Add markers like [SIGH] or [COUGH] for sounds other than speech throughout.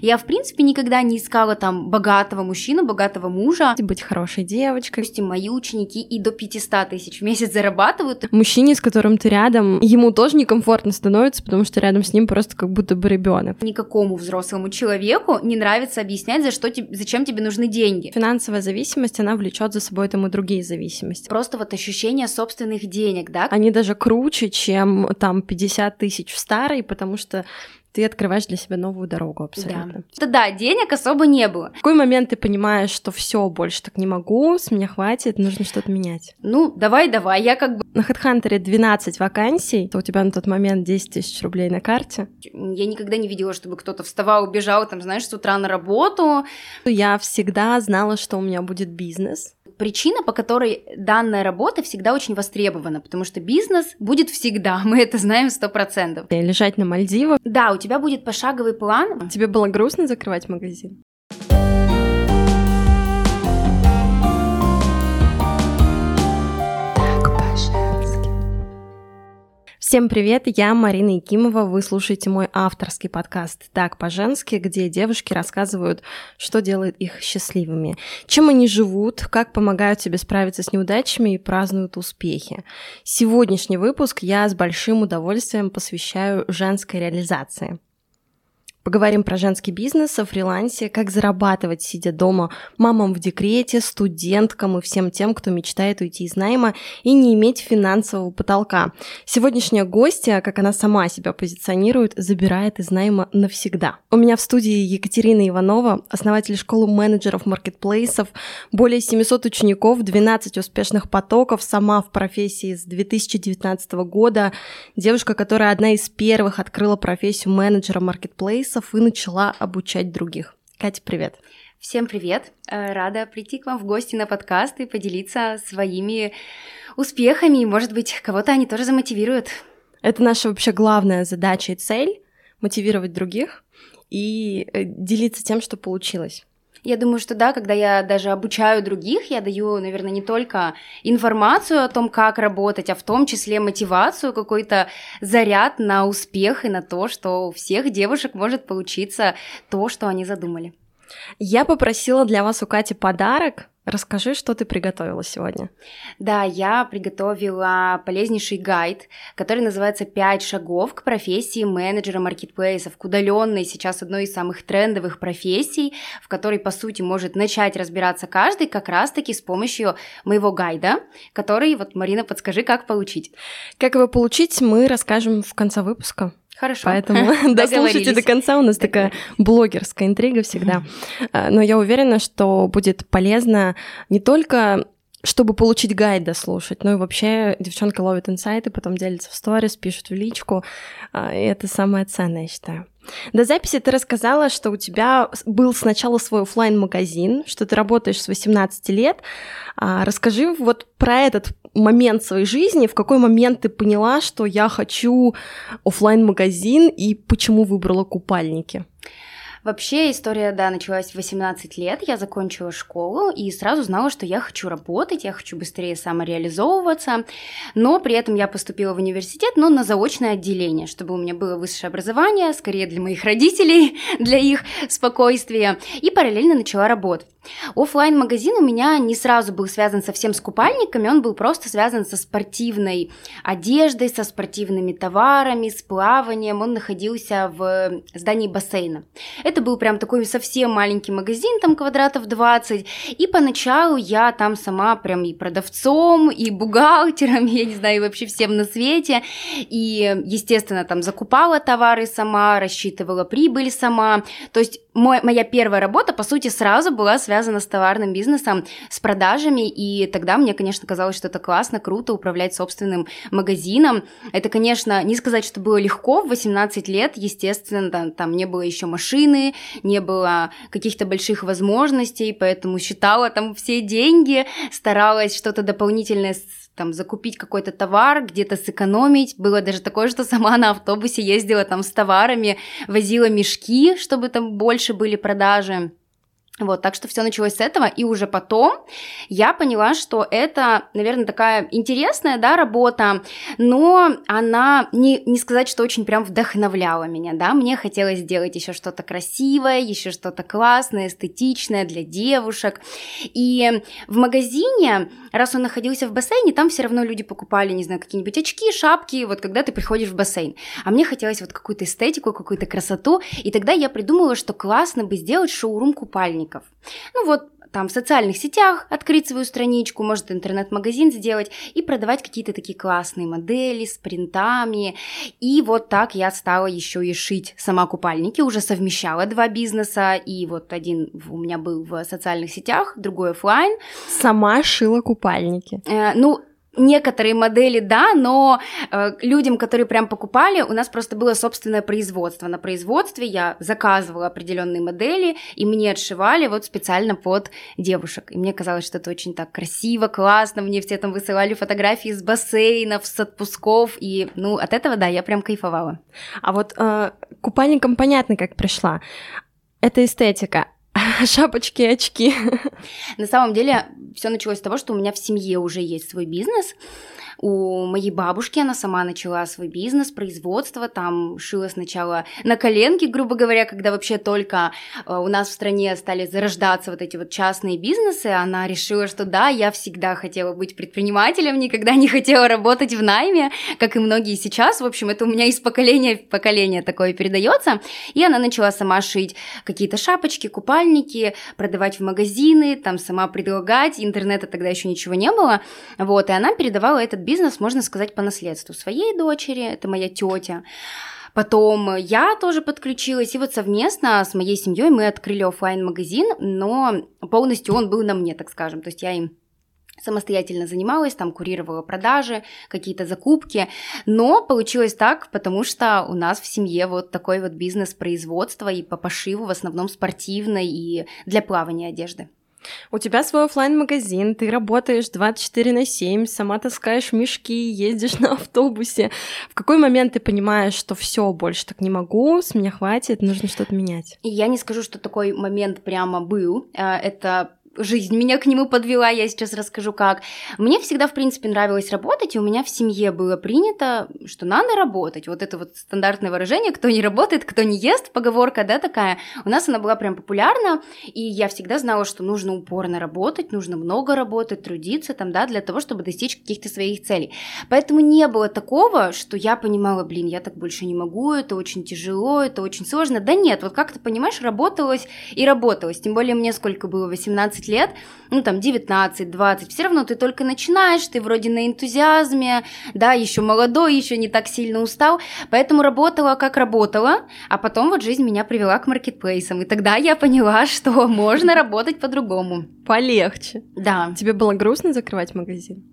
Я, в принципе, никогда не искала там богатого мужчину, богатого мужа. Быть хорошей девочкой. Допустим, мои ученики и до 500 тысяч в месяц зарабатывают. Мужчине, с которым ты рядом, ему тоже некомфортно становится, потому что рядом с ним просто как будто бы ребенок. Никакому взрослому человеку не нравится объяснять, за что, зачем тебе нужны деньги. Финансовая зависимость, она влечет за собой там и другие зависимости. Просто вот ощущение собственных денег, да? Они даже круче, чем там 50 тысяч в старой, потому что ты открываешь для себя новую дорогу абсолютно. Да. да, денег особо не было. В какой момент ты понимаешь, что все больше так не могу, с меня хватит, нужно что-то менять? Ну, давай, давай, я как бы... На HeadHunter 12 вакансий, то у тебя на тот момент 10 тысяч рублей на карте. Я никогда не видела, чтобы кто-то вставал, убежал, там, знаешь, с утра на работу. Я всегда знала, что у меня будет бизнес причина, по которой данная работа всегда очень востребована, потому что бизнес будет всегда, [LAUGHS] мы это знаем сто процентов. Лежать на Мальдивах. Да, у тебя будет пошаговый план. Тебе было грустно закрывать магазин? Всем привет, я Марина Якимова, вы слушаете мой авторский подкаст «Так по-женски», где девушки рассказывают, что делает их счастливыми, чем они живут, как помогают себе справиться с неудачами и празднуют успехи. Сегодняшний выпуск я с большим удовольствием посвящаю женской реализации – Поговорим про женский бизнес, о фрилансе, как зарабатывать, сидя дома, мамам в декрете, студенткам и всем тем, кто мечтает уйти из найма и не иметь финансового потолка. Сегодняшняя гостья, как она сама себя позиционирует, забирает из найма навсегда. У меня в студии Екатерина Иванова, основатель школы менеджеров маркетплейсов, более 700 учеников, 12 успешных потоков, сама в профессии с 2019 года, девушка, которая одна из первых открыла профессию менеджера маркетплейсов, курсов и начала обучать других. Катя, привет. Всем привет! Э, рада прийти к вам в гости на подкаст и поделиться своими успехами. Может быть, кого-то они тоже замотивируют. Это наша вообще главная задача и цель — мотивировать других и э, делиться тем, что получилось. Я думаю, что да, когда я даже обучаю других, я даю, наверное, не только информацию о том, как работать, а в том числе мотивацию, какой-то заряд на успех и на то, что у всех девушек может получиться то, что они задумали. Я попросила для вас у Кати подарок, Расскажи, что ты приготовила сегодня. Да, я приготовила полезнейший гайд, который называется «Пять шагов к профессии менеджера маркетплейсов», к удаленной сейчас одной из самых трендовых профессий, в которой, по сути, может начать разбираться каждый как раз-таки с помощью моего гайда, который, вот, Марина, подскажи, как получить. Как его получить, мы расскажем в конце выпуска. Хорошо. Поэтому [LAUGHS] [LAUGHS] дослушайте до конца. У нас такая блогерская интрига всегда. А, но я уверена, что будет полезно не только чтобы получить гайд дослушать. Ну и вообще девчонка ловит инсайты, потом делится в сторис, пишет в личку. А, и это самое ценное, я считаю. До записи ты рассказала, что у тебя был сначала свой офлайн магазин что ты работаешь с 18 лет. А, расскажи вот про этот момент своей жизни, в какой момент ты поняла, что я хочу офлайн магазин и почему выбрала купальники? Вообще история, да, началась в 18 лет, я закончила школу и сразу знала, что я хочу работать, я хочу быстрее самореализовываться, но при этом я поступила в университет, но на заочное отделение, чтобы у меня было высшее образование, скорее для моих [LAUGHS] родителей, для их спокойствия, и параллельно начала работать. Оффлайн магазин у меня не сразу был связан совсем с купальниками, он был просто связан со спортивной одеждой, со спортивными товарами, с плаванием. Он находился в здании бассейна. Это был прям такой совсем маленький магазин, там квадратов 20. И поначалу я там сама прям и продавцом, и бухгалтером, [LAUGHS] я не знаю, и вообще всем на свете. И, естественно, там закупала товары сама, рассчитывала прибыль сама. То есть мой, моя первая работа, по сути, сразу была связана с товарным бизнесом, с продажами, и тогда мне, конечно, казалось, что это классно, круто управлять собственным магазином. Это, конечно, не сказать, что было легко, в 18 лет, естественно, там, там не было еще машины, не было каких-то больших возможностей, поэтому считала там все деньги, старалась что-то дополнительное там закупить какой-то товар, где-то сэкономить. Было даже такое, что сама на автобусе ездила там с товарами, возила мешки, чтобы там больше были продажи. Вот, так что все началось с этого, и уже потом я поняла, что это, наверное, такая интересная, да, работа, но она, не, не сказать, что очень прям вдохновляла меня, да, мне хотелось сделать еще что-то красивое, еще что-то классное, эстетичное для девушек, и в магазине, раз он находился в бассейне, там все равно люди покупали, не знаю, какие-нибудь очки, шапки, вот когда ты приходишь в бассейн, а мне хотелось вот какую-то эстетику, какую-то красоту, и тогда я придумала, что классно бы сделать шоурум купальников, купальников. Ну вот, там в социальных сетях открыть свою страничку, может интернет-магазин сделать и продавать какие-то такие классные модели с принтами. И вот так я стала еще и шить сама купальники, уже совмещала два бизнеса, и вот один у меня был в социальных сетях, другой офлайн. Сама шила купальники. Э, ну, некоторые модели, да, но э, людям, которые прям покупали, у нас просто было собственное производство. На производстве я заказывала определенные модели, и мне отшивали вот специально под девушек. И мне казалось, что это очень так красиво, классно. Мне все там высылали фотографии с бассейнов, с отпусков, и, ну, от этого, да, я прям кайфовала. А вот э, купальникам понятно, как пришла. Это эстетика. [LAUGHS] шапочки очки. На самом деле, все началось с того, что у меня в семье уже есть свой бизнес. У моей бабушки она сама начала свой бизнес, производство, там шила сначала на коленке, грубо говоря, когда вообще только э, у нас в стране стали зарождаться вот эти вот частные бизнесы, она решила, что да, я всегда хотела быть предпринимателем, никогда не хотела работать в найме, как и многие сейчас, в общем, это у меня из поколения в поколение такое передается, и она начала сама шить какие-то шапочки, купальники, продавать в магазины, там сама предлагать, интернета тогда еще ничего не было, вот, и она передавала этот бизнес, можно сказать, по наследству своей дочери, это моя тетя. Потом я тоже подключилась, и вот совместно с моей семьей мы открыли офлайн магазин но полностью он был на мне, так скажем. То есть я им самостоятельно занималась, там курировала продажи, какие-то закупки, но получилось так, потому что у нас в семье вот такой вот бизнес производства и по пошиву в основном спортивной и для плавания одежды. У тебя свой офлайн магазин ты работаешь 24 на 7, сама таскаешь мешки, ездишь на автобусе. В какой момент ты понимаешь, что все больше так не могу, с меня хватит, нужно что-то менять? Я не скажу, что такой момент прямо был. Э, это жизнь меня к нему подвела, я сейчас расскажу как. Мне всегда, в принципе, нравилось работать, и у меня в семье было принято, что надо работать. Вот это вот стандартное выражение, кто не работает, кто не ест, поговорка, да, такая. У нас она была прям популярна, и я всегда знала, что нужно упорно работать, нужно много работать, трудиться там, да, для того, чтобы достичь каких-то своих целей. Поэтому не было такого, что я понимала, блин, я так больше не могу, это очень тяжело, это очень сложно. Да нет, вот как ты понимаешь, работалось и работалось. Тем более мне сколько было, 18 лет, ну там 19-20, все равно ты только начинаешь, ты вроде на энтузиазме, да, еще молодой, еще не так сильно устал, поэтому работала как работала, а потом вот жизнь меня привела к маркетплейсам, и тогда я поняла, [LAUGHS] что можно работать по-другому. Полегче. Да. Тебе было грустно закрывать магазин?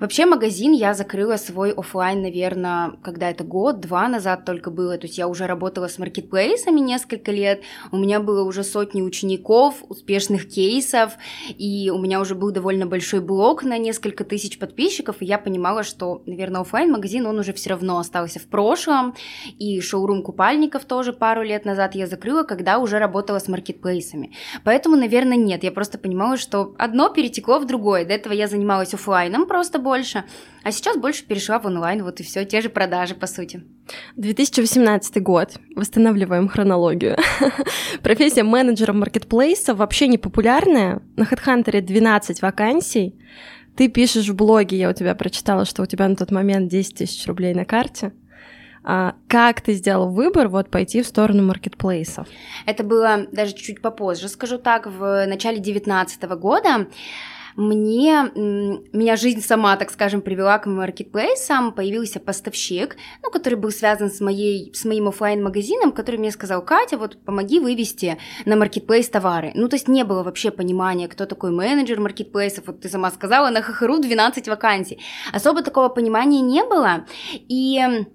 Вообще магазин я закрыла свой офлайн, наверное, когда это год-два назад только было, то есть я уже работала с маркетплейсами несколько лет, у меня было уже сотни учеников, успешных кейсов, и у меня уже был довольно большой блог на несколько тысяч подписчиков, и я понимала, что, наверное, офлайн магазин он уже все равно остался в прошлом, и шоурум купальников тоже пару лет назад я закрыла, когда уже работала с маркетплейсами. Поэтому, наверное, нет, я просто понимала, что одно перетекло в другое. До этого я занималась офлайном просто больше, а сейчас больше перешла в онлайн, вот и все, те же продажи, по сути. 2018 год. Восстанавливаем хронологию. [LAUGHS] Профессия менеджера маркетплейса вообще не популярная. На HeadHunter 12 вакансий. Ты пишешь в блоге, я у тебя прочитала, что у тебя на тот момент 10 тысяч рублей на карте. А как ты сделал выбор вот пойти в сторону маркетплейсов? Это было даже чуть-чуть попозже, скажу так, в начале 2019 года мне, меня жизнь сама, так скажем, привела к маркетплейсам, появился поставщик, ну, который был связан с, моей, с моим офлайн магазином который мне сказал, Катя, вот помоги вывести на маркетплейс товары. Ну, то есть не было вообще понимания, кто такой менеджер маркетплейсов, вот ты сама сказала, на ХХРУ 12 вакансий. Особо такого понимания не было, и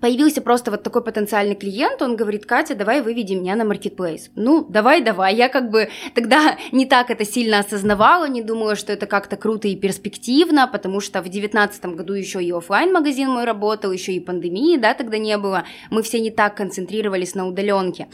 появился просто вот такой потенциальный клиент, он говорит, Катя, давай выведи меня на маркетплейс. Ну, давай, давай. Я как бы тогда не так это сильно осознавала, не думала, что это как-то круто и перспективно, потому что в девятнадцатом году еще и офлайн магазин мой работал, еще и пандемии, да, тогда не было. Мы все не так концентрировались на удаленке.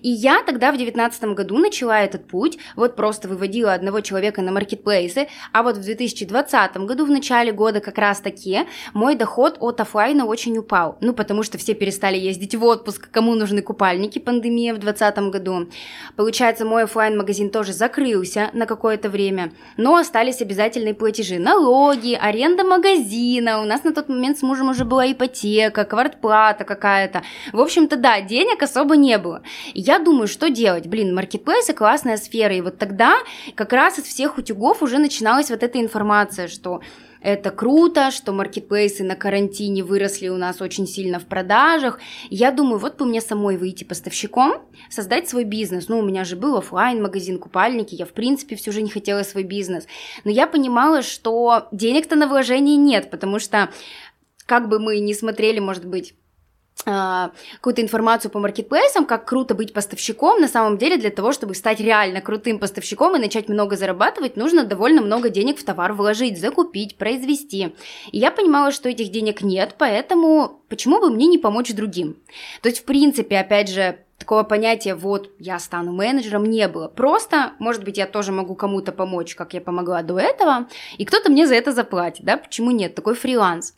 И я тогда в девятнадцатом году начала этот путь, вот просто выводила одного человека на маркетплейсы, а вот в 2020 году, в начале года как раз таки, мой доход от офлайна очень упал. Ну, потому что все перестали ездить в отпуск, кому нужны купальники, пандемия в 2020 году. Получается, мой офлайн магазин тоже закрылся на какое-то время, но остались обязательные платежи, налоги, аренда магазина, у нас на тот момент с мужем уже была ипотека, квартплата какая-то. В общем-то, да, денег особо не было. Я думаю, что делать? Блин, маркетплейсы классная сфера, и вот тогда как раз из всех утюгов уже начиналась вот эта информация, что это круто, что маркетплейсы на карантине выросли у нас очень сильно в продажах. Я думаю, вот бы мне самой выйти поставщиком, создать свой бизнес. Ну, у меня же был офлайн магазин купальники, я в принципе всю жизнь хотела свой бизнес. Но я понимала, что денег-то на вложение нет, потому что как бы мы ни смотрели, может быть, какую-то информацию по маркетплейсам, как круто быть поставщиком, на самом деле для того, чтобы стать реально крутым поставщиком и начать много зарабатывать, нужно довольно много денег в товар вложить, закупить, произвести. И я понимала, что этих денег нет, поэтому почему бы мне не помочь другим? То есть, в принципе, опять же, такого понятия «вот я стану менеджером» не было. Просто, может быть, я тоже могу кому-то помочь, как я помогла до этого, и кто-то мне за это заплатит, да, почему нет, такой фриланс.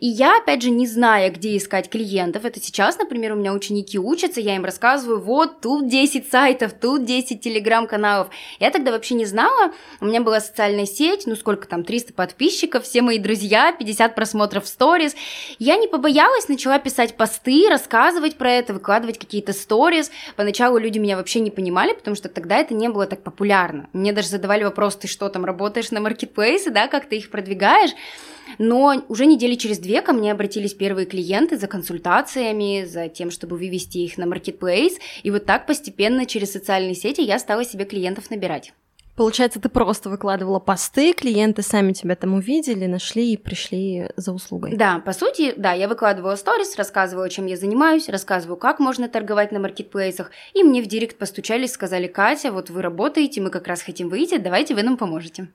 И я, опять же, не зная, где искать клиентов, это сейчас, например, у меня ученики учатся, я им рассказываю, вот тут 10 сайтов, тут 10 телеграм-каналов. Я тогда вообще не знала, у меня была социальная сеть, ну сколько там, 300 подписчиков, все мои друзья, 50 просмотров в сторис. Я не побоялась, начала писать посты, рассказывать про это, выкладывать какие-то сторис, сторис. Поначалу люди меня вообще не понимали, потому что тогда это не было так популярно. Мне даже задавали вопрос, ты что там, работаешь на маркетплейсе, да, как ты их продвигаешь? Но уже недели через две ко мне обратились первые клиенты за консультациями, за тем, чтобы вывести их на маркетплейс. И вот так постепенно через социальные сети я стала себе клиентов набирать. Получается, ты просто выкладывала посты, клиенты сами тебя там увидели, нашли и пришли за услугой. Да, по сути, да, я выкладывала сторис, рассказывала, чем я занимаюсь, рассказываю, как можно торговать на маркетплейсах, и мне в директ постучались, сказали, Катя, вот вы работаете, мы как раз хотим выйти, давайте вы нам поможете.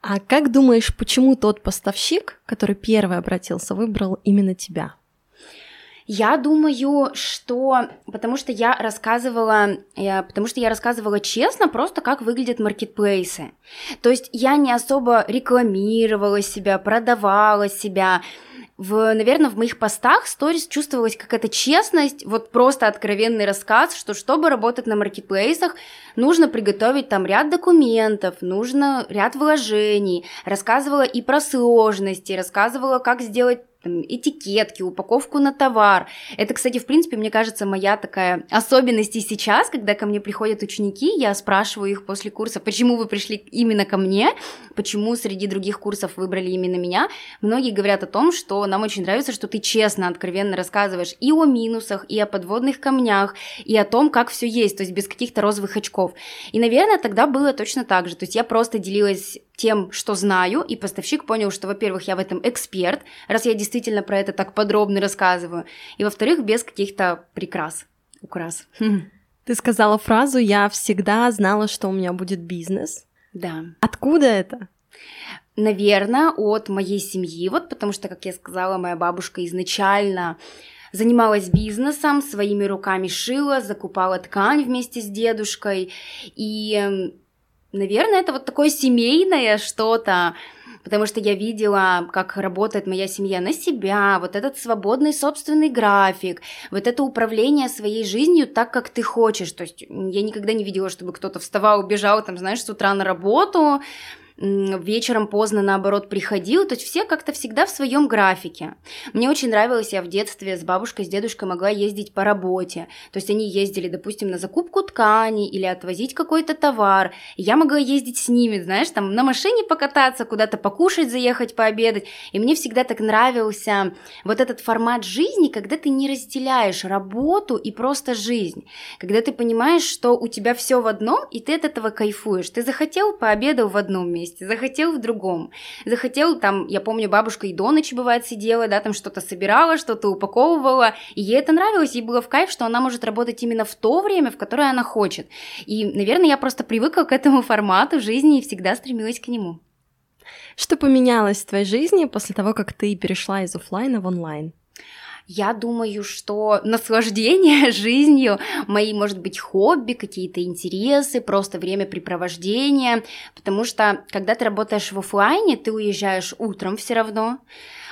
А как думаешь, почему тот поставщик, который первый обратился, выбрал именно тебя? Я думаю, что потому что я рассказывала, я, потому что я рассказывала честно просто, как выглядят маркетплейсы. То есть я не особо рекламировала себя, продавала себя. В, наверное, в моих постах сторис чувствовалась какая-то честность, вот просто откровенный рассказ, что чтобы работать на маркетплейсах, нужно приготовить там ряд документов, нужно ряд вложений, рассказывала и про сложности, рассказывала, как сделать этикетки, упаковку на товар. Это, кстати, в принципе, мне кажется, моя такая особенность и сейчас, когда ко мне приходят ученики, я спрашиваю их после курса, почему вы пришли именно ко мне, почему среди других курсов выбрали именно меня. Многие говорят о том, что нам очень нравится, что ты честно, откровенно рассказываешь и о минусах, и о подводных камнях, и о том, как все есть, то есть без каких-то розовых очков. И, наверное, тогда было точно так же. То есть я просто делилась тем, что знаю, и поставщик понял, что, во-первых, я в этом эксперт, раз я действительно про это так подробно рассказываю, и, во-вторых, без каких-то прикрас, украс. Ты сказала фразу «я всегда знала, что у меня будет бизнес». Да. Откуда это? Наверное, от моей семьи, вот потому что, как я сказала, моя бабушка изначально занималась бизнесом, своими руками шила, закупала ткань вместе с дедушкой, и Наверное, это вот такое семейное что-то, потому что я видела, как работает моя семья на себя, вот этот свободный собственный график, вот это управление своей жизнью так, как ты хочешь. То есть я никогда не видела, чтобы кто-то вставал, убежал, там, знаешь, с утра на работу, вечером поздно, наоборот, приходил, то есть все как-то всегда в своем графике. Мне очень нравилось, я в детстве с бабушкой, с дедушкой могла ездить по работе, то есть они ездили, допустим, на закупку ткани или отвозить какой-то товар, я могла ездить с ними, знаешь, там на машине покататься, куда-то покушать, заехать, пообедать, и мне всегда так нравился вот этот формат жизни, когда ты не разделяешь работу и просто жизнь, когда ты понимаешь, что у тебя все в одном, и ты от этого кайфуешь, ты захотел, пообедал в одном месте, месте, захотел в другом. Захотел там, я помню, бабушка и до ночи бывает сидела, да, там что-то собирала, что-то упаковывала, и ей это нравилось, ей было в кайф, что она может работать именно в то время, в которое она хочет. И, наверное, я просто привыкла к этому формату жизни и всегда стремилась к нему. Что поменялось в твоей жизни после того, как ты перешла из офлайна в онлайн? Я думаю, что наслаждение [LAUGHS] жизнью, мои, может быть, хобби, какие-то интересы, просто времяпрепровождение, потому что когда ты работаешь в офлайне, ты уезжаешь утром все равно,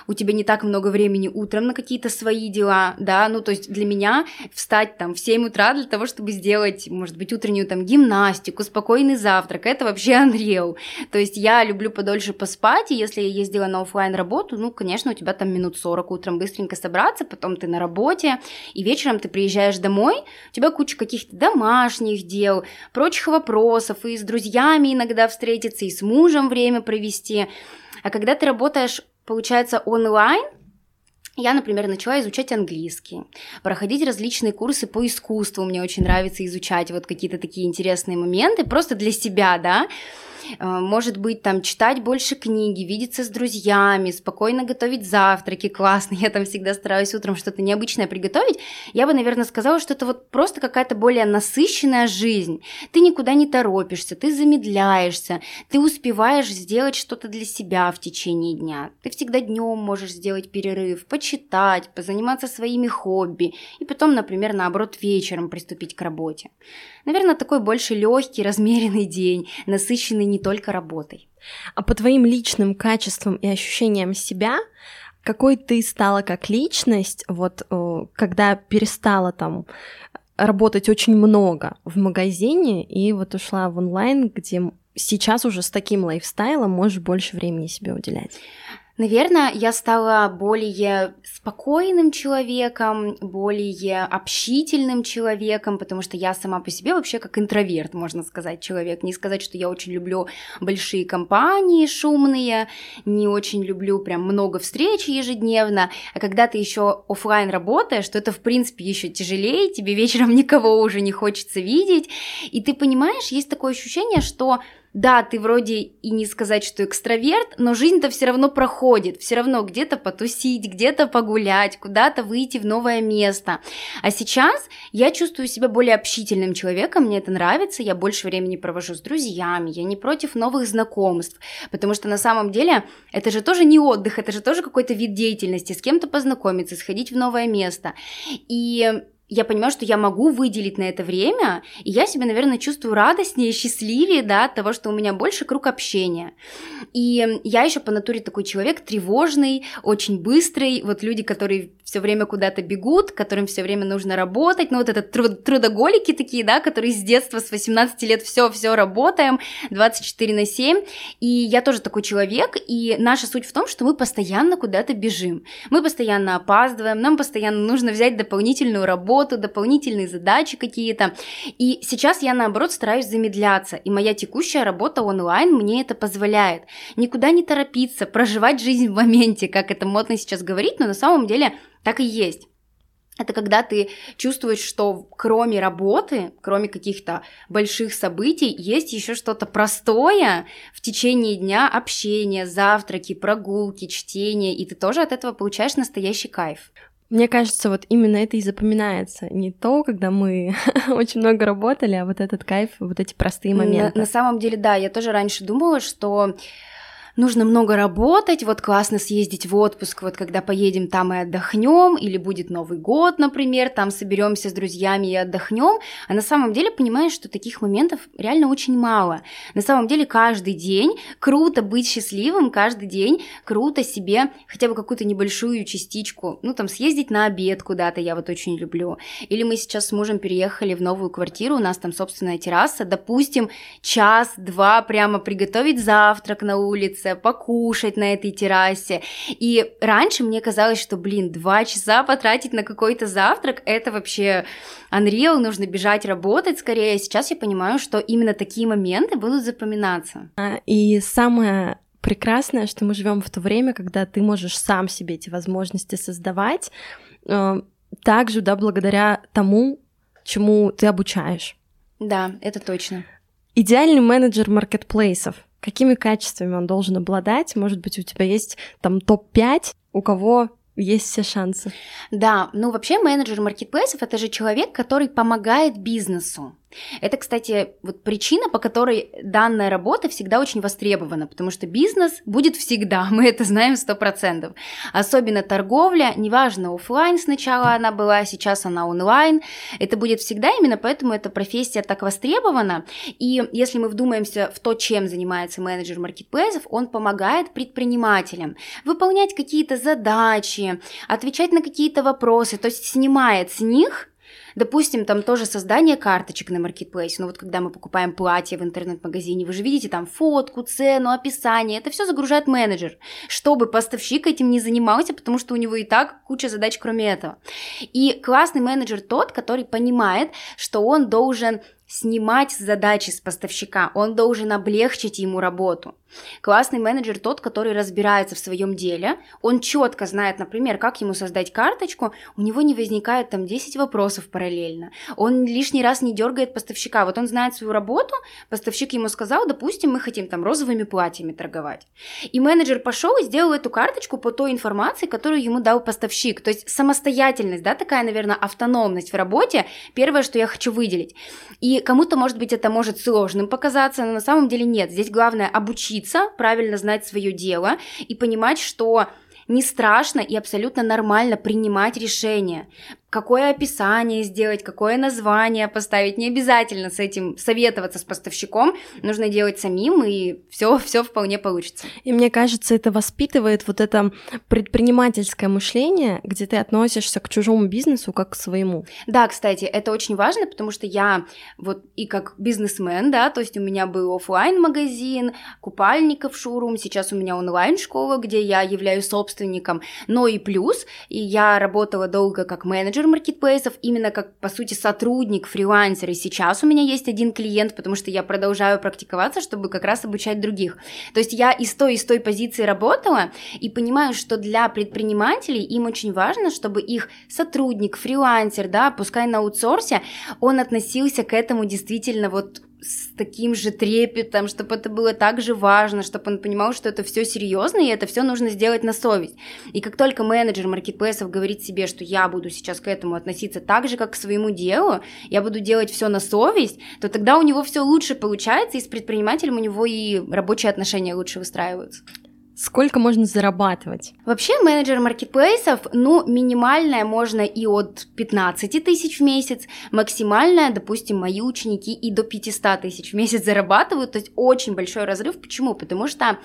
у тебя не так много времени утром на какие-то свои дела, да, ну, то есть для меня встать там в 7 утра для того, чтобы сделать, может быть, утреннюю там гимнастику, спокойный завтрак, это вообще unreal. То есть я люблю подольше поспать, и если я ездила на офлайн работу, ну, конечно, у тебя там минут 40 утром быстренько собраться, потом ты на работе, и вечером ты приезжаешь домой, у тебя куча каких-то домашних дел, прочих вопросов, и с друзьями иногда встретиться, и с мужем время провести. А когда ты работаешь получается, онлайн я, например, начала изучать английский, проходить различные курсы по искусству. Мне очень нравится изучать вот какие-то такие интересные моменты, просто для себя, да. Э, может быть, там читать больше книги, видеться с друзьями, спокойно готовить завтраки, классно, [LAUGHS] я там всегда стараюсь утром что-то необычное приготовить, я бы, наверное, сказала, что это вот просто какая-то более насыщенная жизнь. Ты никуда не торопишься, ты замедляешься, ты успеваешь сделать что-то для себя в течение дня. Ты всегда днем можешь сделать перерыв, почитать, позаниматься своими хобби и потом, например, наоборот, вечером приступить к работе. Наверное, такой больше легкий, размеренный день, насыщенный не только работой. А по твоим личным качествам и ощущениям себя, какой ты стала как личность, вот э, когда перестала там работать очень много в магазине и вот ушла в онлайн, где сейчас уже с таким лайфстайлом можешь больше времени себе уделять? Наверное, я стала более спокойным человеком, более общительным человеком, потому что я сама по себе вообще как интроверт, можно сказать, человек. Не сказать, что я очень люблю большие компании шумные, не очень люблю прям много встреч ежедневно, а когда ты еще офлайн работаешь, то это в принципе еще тяжелее, тебе вечером [LAUGHS] никого уже не хочется видеть, и ты понимаешь, есть такое ощущение, что да, ты вроде и не сказать, что экстраверт, но жизнь-то все равно проходит, все равно где-то потусить, где-то погулять, куда-то выйти в новое место. А сейчас я чувствую себя более общительным человеком, мне это нравится, я больше времени провожу с друзьями, я не против новых знакомств, потому что на самом деле это же тоже не отдых, это же тоже какой-то вид деятельности, с кем-то познакомиться, сходить в новое место. И я понимаю, что я могу выделить на это время, и я себя, наверное, чувствую радостнее, счастливее, да, от того, что у меня больше круг общения. И я еще по натуре такой человек тревожный, очень быстрый, вот люди, которые все время куда-то бегут, которым все время нужно работать, ну вот это труд трудоголики такие, да, которые с детства, с 18 лет все-все работаем, 24 на 7, и я тоже такой человек, и наша суть в том, что мы постоянно куда-то бежим, мы постоянно опаздываем, нам постоянно нужно взять дополнительную работу, дополнительные задачи какие-то. И сейчас я, наоборот, стараюсь замедляться, и моя текущая работа онлайн мне это позволяет. Никуда не торопиться, проживать жизнь в моменте, как это модно сейчас говорить, но на самом деле так и есть. Это когда ты чувствуешь, что кроме работы, кроме каких-то больших событий, есть еще что-то простое в течение дня, общение, завтраки, прогулки, чтение, и ты тоже от этого получаешь настоящий кайф. Мне кажется, вот именно это и запоминается. Не то, когда мы [LAUGHS] очень много работали, а вот этот кайф, вот эти простые моменты. На, на самом деле, да, я тоже раньше думала, что нужно много работать, вот классно съездить в отпуск, вот когда поедем там и отдохнем, или будет Новый год, например, там соберемся с друзьями и отдохнем, а на самом деле понимаешь, что таких моментов реально очень мало. На самом деле каждый день круто быть счастливым, каждый день круто себе хотя бы какую-то небольшую частичку, ну там съездить на обед куда-то, я вот очень люблю. Или мы сейчас с мужем переехали в новую квартиру, у нас там собственная терраса, допустим, час-два прямо приготовить завтрак на улице, улице, покушать на этой террасе. И раньше мне казалось, что, блин, два часа потратить на какой-то завтрак, это вообще unreal, нужно бежать работать скорее. Сейчас я понимаю, что именно такие моменты будут запоминаться. А, и самое прекрасное, что мы живем в то время, когда ты можешь сам себе эти возможности создавать, э, также, да, благодаря тому, чему ты обучаешь. Да, это точно. Идеальный менеджер маркетплейсов Какими качествами он должен обладать? Может быть, у тебя есть там топ-5, у кого есть все шансы. Да, ну вообще менеджер маркетплейсов это же человек, который помогает бизнесу. Это, кстати, вот причина, по которой данная работа всегда очень востребована, потому что бизнес будет всегда, [LAUGHS] мы это знаем сто процентов. Особенно торговля, неважно, офлайн сначала она была, сейчас она онлайн, это будет всегда, именно поэтому эта профессия так востребована. И если мы вдумаемся в то, чем занимается менеджер маркетплейсов, он помогает предпринимателям выполнять какие-то задачи, отвечать на какие-то вопросы, то есть снимает с них Допустим, там тоже создание карточек на маркетплейсе. Ну вот когда мы покупаем платье в интернет-магазине, вы же видите там фотку, цену, описание. Это все загружает менеджер, чтобы поставщик этим не занимался, потому что у него и так куча задач кроме этого. И классный менеджер тот, который понимает, что он должен снимать задачи с поставщика, он должен облегчить ему работу. Классный менеджер тот, который разбирается в своем деле, он четко знает, например, как ему создать карточку, у него не возникает там 10 вопросов параллельно, он лишний раз не дергает поставщика, вот он знает свою работу, поставщик ему сказал, допустим, мы хотим там розовыми платьями торговать, и менеджер пошел и сделал эту карточку по той информации, которую ему дал поставщик, то есть самостоятельность, да, такая, наверное, автономность в работе, первое, что я хочу выделить, и кому-то, может быть, это может сложным показаться, но на самом деле нет, здесь главное обучиться учиться, правильно знать свое дело и понимать, что не страшно и абсолютно нормально принимать решения какое описание сделать, какое название поставить. Не обязательно с этим советоваться с поставщиком, нужно делать самим, и все, [LAUGHS] все вполне получится. И мне кажется, это воспитывает вот это предпринимательское мышление, где ты относишься к чужому бизнесу как к своему. Да, кстати, это очень важно, потому что я вот и как бизнесмен, да, то есть у меня был офлайн магазин купальников шоурум, сейчас у меня онлайн-школа, где я являюсь собственником, но и плюс, и я работала долго как менеджер менеджер маркетплейсов, именно как, по сути, сотрудник, фрилансер. И сейчас у меня есть один клиент, потому что я продолжаю практиковаться, чтобы как раз обучать других. То есть я из той, из той позиции работала и понимаю, что для предпринимателей им очень важно, чтобы их сотрудник, фрилансер, да, пускай на аутсорсе, он относился к этому действительно вот с таким же трепетом, чтобы это было так же важно, чтобы он понимал, что это все серьезно, и это все нужно сделать на совесть. И как только менеджер маркетплейсов говорит себе, что я буду сейчас к этому относиться так же, как к своему делу, я буду делать все на совесть, то тогда у него все лучше получается, и с предпринимателем у него и рабочие отношения лучше выстраиваются. Сколько можно зарабатывать? Вообще менеджер маркетплейсов, ну, минимальная можно и от 15 тысяч в месяц, максимальная, допустим, мои ученики и до 500 тысяч в месяц зарабатывают, то есть очень большой разрыв. Почему? Потому что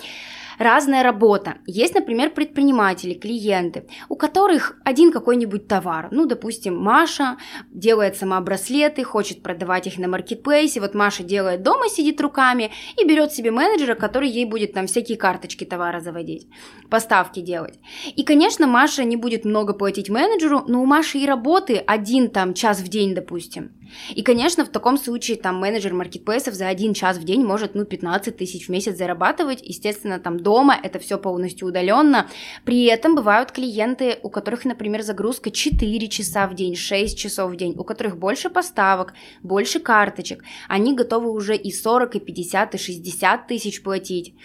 разная работа. Есть, например, предприниматели, клиенты, у которых один какой-нибудь товар. Ну, допустим, Маша делает сама браслеты, хочет продавать их на маркетплейсе. Вот Маша делает дома, сидит руками и берет себе менеджера, который ей будет там всякие карточки товара заводить, поставки делать. И, конечно, Маша не будет много платить менеджеру, но у Маши и работы один там час в день, допустим. И, конечно, в таком случае там менеджер маркетплейсов за один час в день может, ну, 15 тысяч в месяц зарабатывать. Естественно, там дома это все полностью удаленно. При этом бывают клиенты, у которых, например, загрузка 4 часа в день, 6 часов в день, у которых больше поставок, больше карточек. Они готовы уже и 40, и 50, и 60 тысяч платить.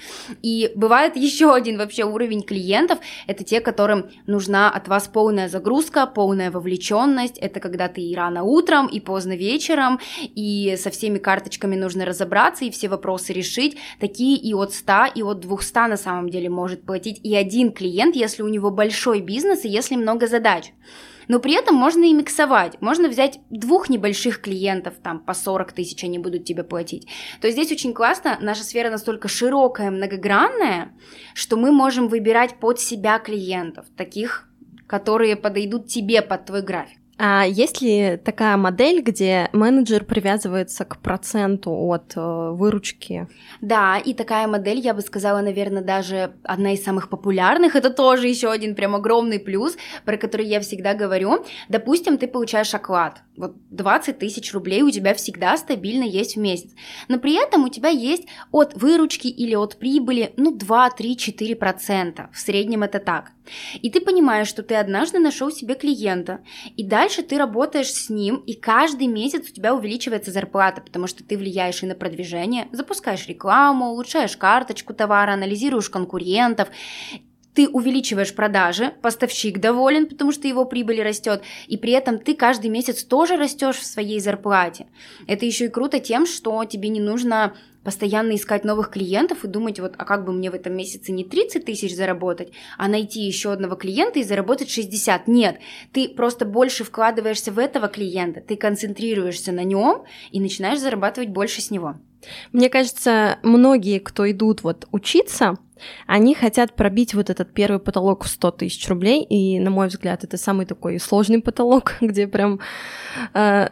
И бывает [LAUGHS] еще один вообще уровень клиентов, это те, которым нужна от вас полная загрузка, полная вовлеченность. Это когда ты и рано утром, и поздно вечером, и со всеми карточками нужно разобраться и все вопросы решить. Такие и от 100, и от 200 на самом деле может платить и один клиент, если у него большой бизнес и если много задач. Но при этом можно и миксовать. Можно взять двух небольших клиентов, там по 40 тысяч они будут тебе платить. То есть здесь очень классно, наша сфера настолько широкая, многогранная, что мы можем выбирать под себя клиентов, таких, которые подойдут тебе под твой график. А есть ли такая модель, где менеджер привязывается к проценту от э, выручки? Да, и такая модель, я бы сказала, наверное, даже одна из самых популярных. Это тоже еще один прям огромный плюс, про который я всегда говорю. Допустим, ты получаешь оклад. Вот 20 тысяч рублей у тебя всегда стабильно есть в месяц. Но при этом у тебя есть от выручки или от прибыли, ну, 2, 3, 4 процента. В среднем это так. И ты понимаешь, что ты однажды нашел себе клиента, и дальше ты работаешь с ним, и каждый месяц у тебя увеличивается зарплата, потому что ты влияешь и на продвижение, запускаешь рекламу, улучшаешь карточку товара, анализируешь конкурентов, ты увеличиваешь продажи, поставщик доволен, потому что его прибыль растет, и при этом ты каждый месяц тоже растешь в своей зарплате. Это еще и круто тем, что тебе не нужно постоянно искать новых клиентов и думать, вот, а как бы мне в этом месяце не 30 тысяч заработать, а найти еще одного клиента и заработать 60. Нет, ты просто больше вкладываешься в этого клиента, ты концентрируешься на нем и начинаешь зарабатывать больше с него. Мне кажется, многие, кто идут вот учиться, они хотят пробить вот этот первый потолок в 100 тысяч рублей, и, на мой взгляд, это самый такой сложный потолок, [LAUGHS] где прям э,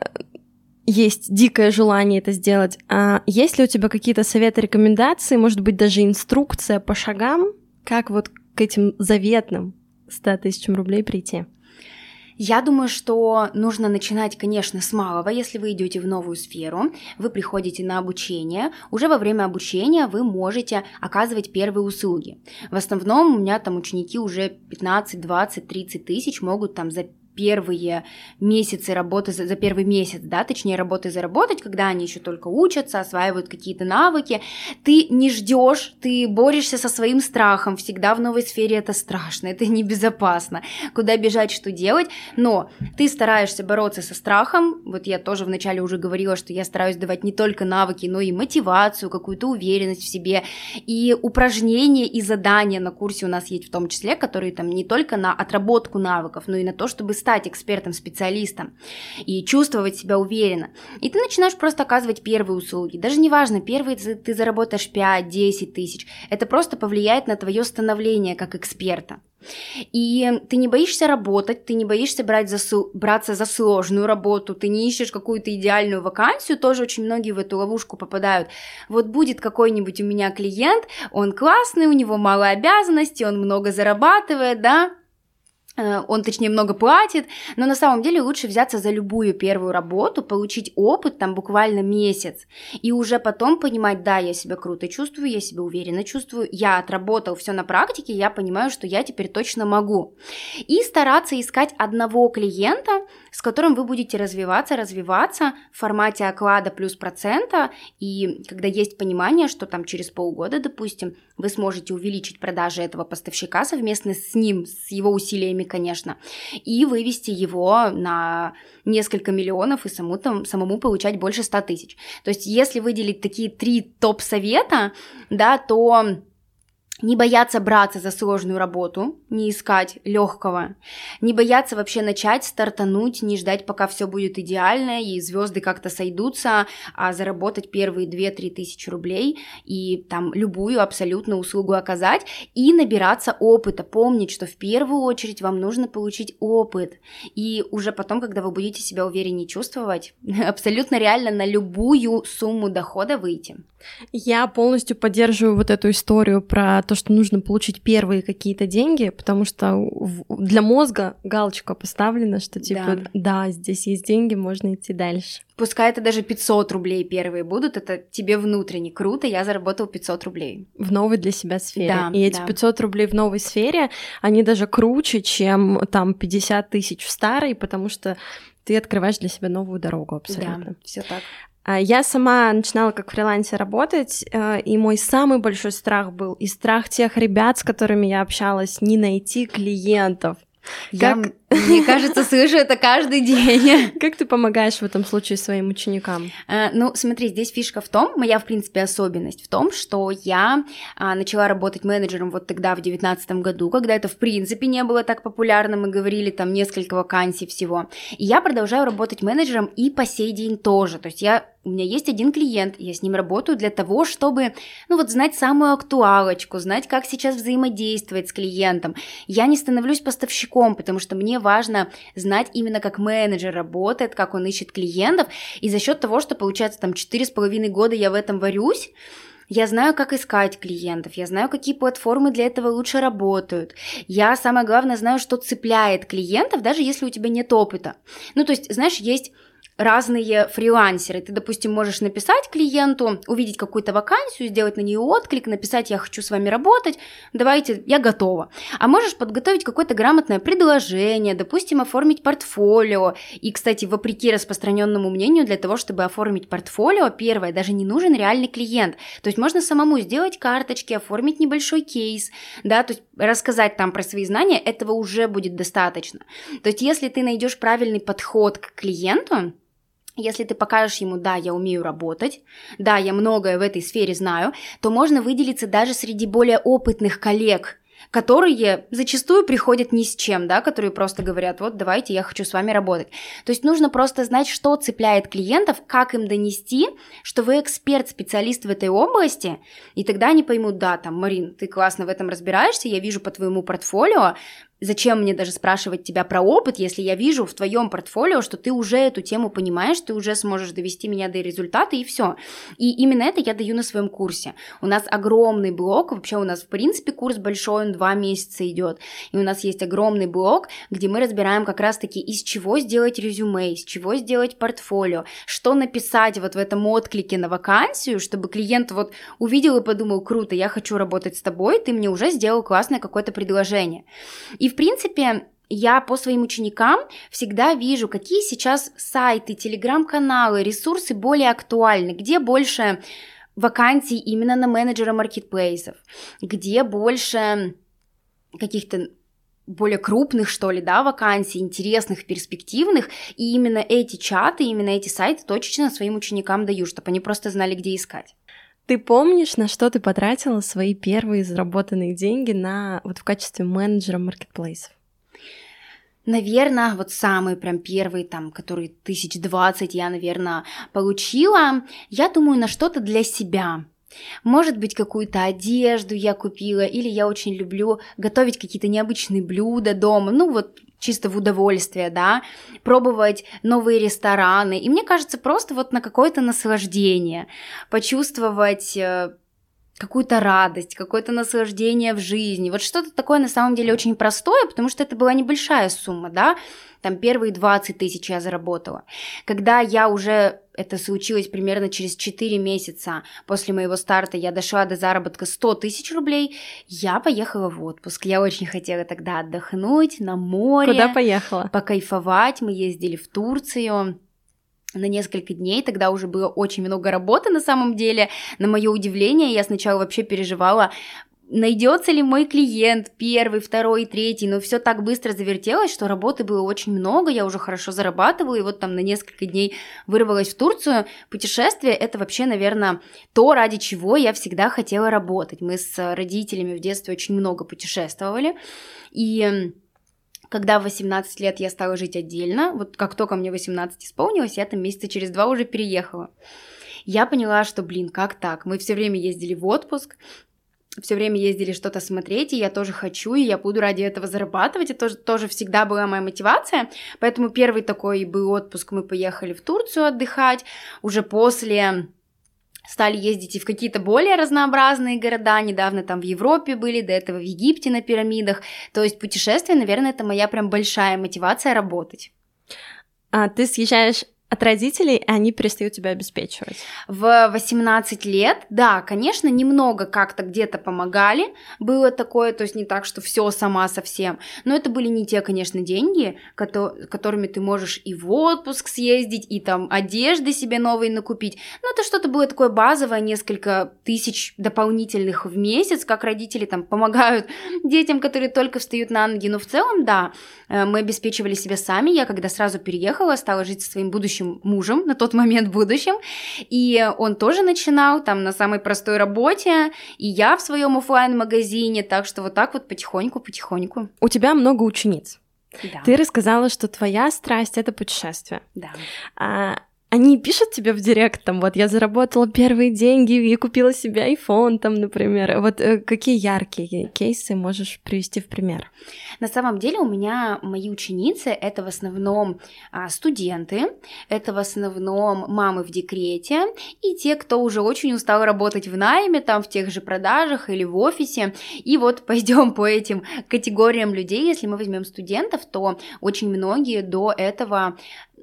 есть дикое желание это сделать. А есть ли у тебя какие-то советы, рекомендации, может быть, даже инструкция по шагам, как вот к этим заветным 100 тысячам рублей прийти? Я думаю, что нужно начинать, конечно, с малого. Если вы идете в новую сферу, вы приходите на обучение, уже во время обучения вы можете оказывать первые услуги. В основном у меня там ученики уже 15, 20, 30 тысяч могут там за первые месяцы работы, за, за первый месяц, да, точнее работы заработать, когда они еще только учатся, осваивают какие-то навыки, ты не ждешь, ты борешься со своим страхом, всегда в новой сфере это страшно, это небезопасно, куда бежать, что делать, но ты стараешься бороться со страхом, вот я тоже вначале уже говорила, что я стараюсь давать не только навыки, но и мотивацию, какую-то уверенность в себе, и упражнения и задания на курсе у нас есть в том числе, которые там не только на отработку навыков, но и на то, чтобы стать стать экспертом, специалистом и чувствовать себя уверенно. И ты начинаешь просто оказывать первые услуги. Даже неважно, первые ты заработаешь 5-10 тысяч. Это просто повлияет на твое становление как эксперта. И ты не боишься работать, ты не боишься брать за, браться за сложную работу, ты не ищешь какую-то идеальную вакансию, тоже очень многие в эту ловушку попадают. Вот будет какой-нибудь у меня клиент, он классный, у него мало обязанностей, он много зарабатывает, да, он, точнее, много платит, но на самом деле лучше взяться за любую первую работу, получить опыт там буквально месяц, и уже потом понимать, да, я себя круто чувствую, я себя уверенно чувствую, я отработал все на практике, я понимаю, что я теперь точно могу. И стараться искать одного клиента, с которым вы будете развиваться, развиваться в формате оклада плюс процента, и когда есть понимание, что там через полгода, допустим, вы сможете увеличить продажи этого поставщика совместно с ним, с его усилиями, конечно, и вывести его на несколько миллионов и саму, там, самому получать больше 100 тысяч. То есть если выделить такие три топ-совета, да, то не бояться браться за сложную работу, не искать легкого, не бояться вообще начать, стартануть, не ждать, пока все будет идеально и звезды как-то сойдутся, а заработать первые 2-3 тысячи рублей и там любую абсолютно услугу оказать и набираться опыта, помнить, что в первую очередь вам нужно получить опыт, и уже потом, когда вы будете себя увереннее чувствовать, [LAUGHS] абсолютно реально на любую сумму дохода выйти. Я полностью поддерживаю вот эту историю про то, что нужно получить первые какие-то деньги, потому что для мозга галочка поставлена, что типа, да, да здесь есть деньги, можно идти дальше. Пускай это даже 500 рублей первые будут, это тебе внутренне круто, я заработал 500 рублей. В новой для себя сфере. Да, и эти да. 500 рублей в новой сфере, они даже круче, чем там 50 тысяч в старой, потому что ты открываешь для себя новую дорогу абсолютно. Да, все так. А, я сама начинала как фрилансер работать, э, и мой самый большой страх был и страх тех ребят, с которыми я общалась, не найти клиентов. Я, как... мне кажется, слышу это каждый день. [LAUGHS] Как ты помогаешь в этом случае своим ученикам? А, ну, смотри, здесь фишка в том, моя, в принципе, особенность в том, что я а, начала работать менеджером вот тогда, в девятнадцатом году, когда это, в принципе, не было так популярно, мы говорили там несколько вакансий всего. И я продолжаю работать менеджером и по сей день тоже. То есть я у меня есть один клиент, я с ним работаю для того, чтобы, ну вот, знать самую актуалочку, знать, как сейчас взаимодействовать с клиентом. Я не становлюсь поставщиком, потому что мне важно знать именно, как менеджер работает, как он ищет клиентов, и за счет того, что, получается, там, четыре с половиной года я в этом варюсь, я знаю, как искать клиентов, я знаю, какие платформы для этого лучше работают. Я, самое главное, знаю, что цепляет клиентов, даже если у тебя нет опыта. Ну, то есть, знаешь, есть разные фрилансеры. Ты, допустим, можешь написать клиенту, увидеть какую-то вакансию, сделать на нее отклик, написать «я хочу с вами работать», давайте, я готова. А можешь подготовить какое-то грамотное предложение, допустим, оформить портфолио. И, кстати, вопреки распространенному мнению, для того, чтобы оформить портфолио, первое, даже не нужен реальный клиент. То есть можно самому сделать карточки, оформить небольшой кейс, да, то есть рассказать там про свои знания, этого уже будет достаточно. То есть если ты найдешь правильный подход к клиенту, если ты покажешь ему, да, я умею работать, да, я многое в этой сфере знаю, то можно выделиться даже среди более опытных коллег, которые зачастую приходят ни с чем, да, которые просто говорят, вот давайте, я хочу с вами работать. То есть нужно просто знать, что цепляет клиентов, как им донести, что вы эксперт, специалист в этой области, и тогда они поймут, да, там, Марин, ты классно в этом разбираешься, я вижу по твоему портфолио, Зачем мне даже спрашивать тебя про опыт, если я вижу в твоем портфолио, что ты уже эту тему понимаешь, ты уже сможешь довести меня до результата и все. И именно это я даю на своем курсе. У нас огромный блок, вообще у нас в принципе курс большой, он два месяца идет. И у нас есть огромный блок, где мы разбираем как раз-таки из чего сделать резюме, из чего сделать портфолио, что написать вот в этом отклике на вакансию, чтобы клиент вот увидел и подумал, круто, я хочу работать с тобой, ты мне уже сделал классное какое-то предложение. И в принципе, я по своим ученикам всегда вижу, какие сейчас сайты, телеграм-каналы, ресурсы более актуальны, где больше вакансий именно на менеджера маркетплейсов, где больше каких-то более крупных, что ли, да, вакансий, интересных, перспективных, и именно эти чаты, именно эти сайты точечно своим ученикам даю, чтобы они просто знали, где искать. Ты помнишь, на что ты потратила свои первые заработанные деньги на вот в качестве менеджера маркетплейсов? Наверное, вот самые прям первые, там, которые тысяч двадцать я, наверное, получила, я думаю, на что-то для себя. Может быть, какую-то одежду я купила, или я очень люблю готовить какие-то необычные блюда дома. Ну, вот чисто в удовольствие, да, пробовать новые рестораны. И мне кажется, просто вот на какое-то наслаждение, почувствовать э, какую-то радость, какое-то наслаждение в жизни. Вот что-то такое на самом деле очень простое, потому что это была небольшая сумма, да, там первые 20 тысяч я заработала. Когда я уже, это случилось примерно через 4 месяца после моего старта, я дошла до заработка 100 тысяч рублей, я поехала в отпуск. Я очень хотела тогда отдохнуть на море. Куда поехала? Покайфовать. Мы ездили в Турцию на несколько дней, тогда уже было очень много работы на самом деле. На мое удивление, я сначала вообще переживала, найдется ли мой клиент первый, второй, третий, но все так быстро завертелось, что работы было очень много, я уже хорошо зарабатывала, и вот там на несколько дней вырвалась в Турцию. Путешествие – это вообще, наверное, то, ради чего я всегда хотела работать. Мы с родителями в детстве очень много путешествовали, и когда в 18 лет я стала жить отдельно, вот как только мне 18 исполнилось, я там месяца через два уже переехала я поняла, что, блин, как так? Мы все время ездили в отпуск, все время ездили что-то смотреть, и я тоже хочу, и я буду ради этого зарабатывать, это тоже, тоже всегда была моя мотивация, поэтому первый такой был отпуск, мы поехали в Турцию отдыхать, уже после стали ездить и в какие-то более разнообразные города, недавно там в Европе были, до этого в Египте на пирамидах, то есть путешествие, наверное, это моя прям большая мотивация работать. А ты съезжаешь от родителей, они перестают тебя обеспечивать? В 18 лет, да, конечно, немного как-то где-то помогали, было такое, то есть не так, что все сама совсем, но это были не те, конечно, деньги, которыми ты можешь и в отпуск съездить, и там одежды себе новые накупить, но это что-то было такое базовое, несколько тысяч дополнительных в месяц, как родители там помогают [LAUGHS] детям, которые только встают на ноги, но в целом, да, э, мы обеспечивали себя сами, я когда сразу переехала, стала жить со своим будущим будущим мужем, на тот момент будущим, и он тоже начинал там на самой простой работе, и я в своем офлайн магазине так что вот так вот потихоньку-потихоньку. У тебя много учениц. Да. Ты рассказала, что твоя страсть это путешествие. Да. А, они пишут тебе в директ, там, вот, я заработала первые деньги и купила себе iPhone, там, например. Вот э, какие яркие кейсы можешь привести в пример? На самом деле у меня мои ученицы — это в основном а, студенты, это в основном мамы в декрете и те, кто уже очень устал работать в найме, там, в тех же продажах или в офисе. И вот [LAUGHS] пойдем по этим категориям людей. Если мы возьмем студентов, то очень многие до этого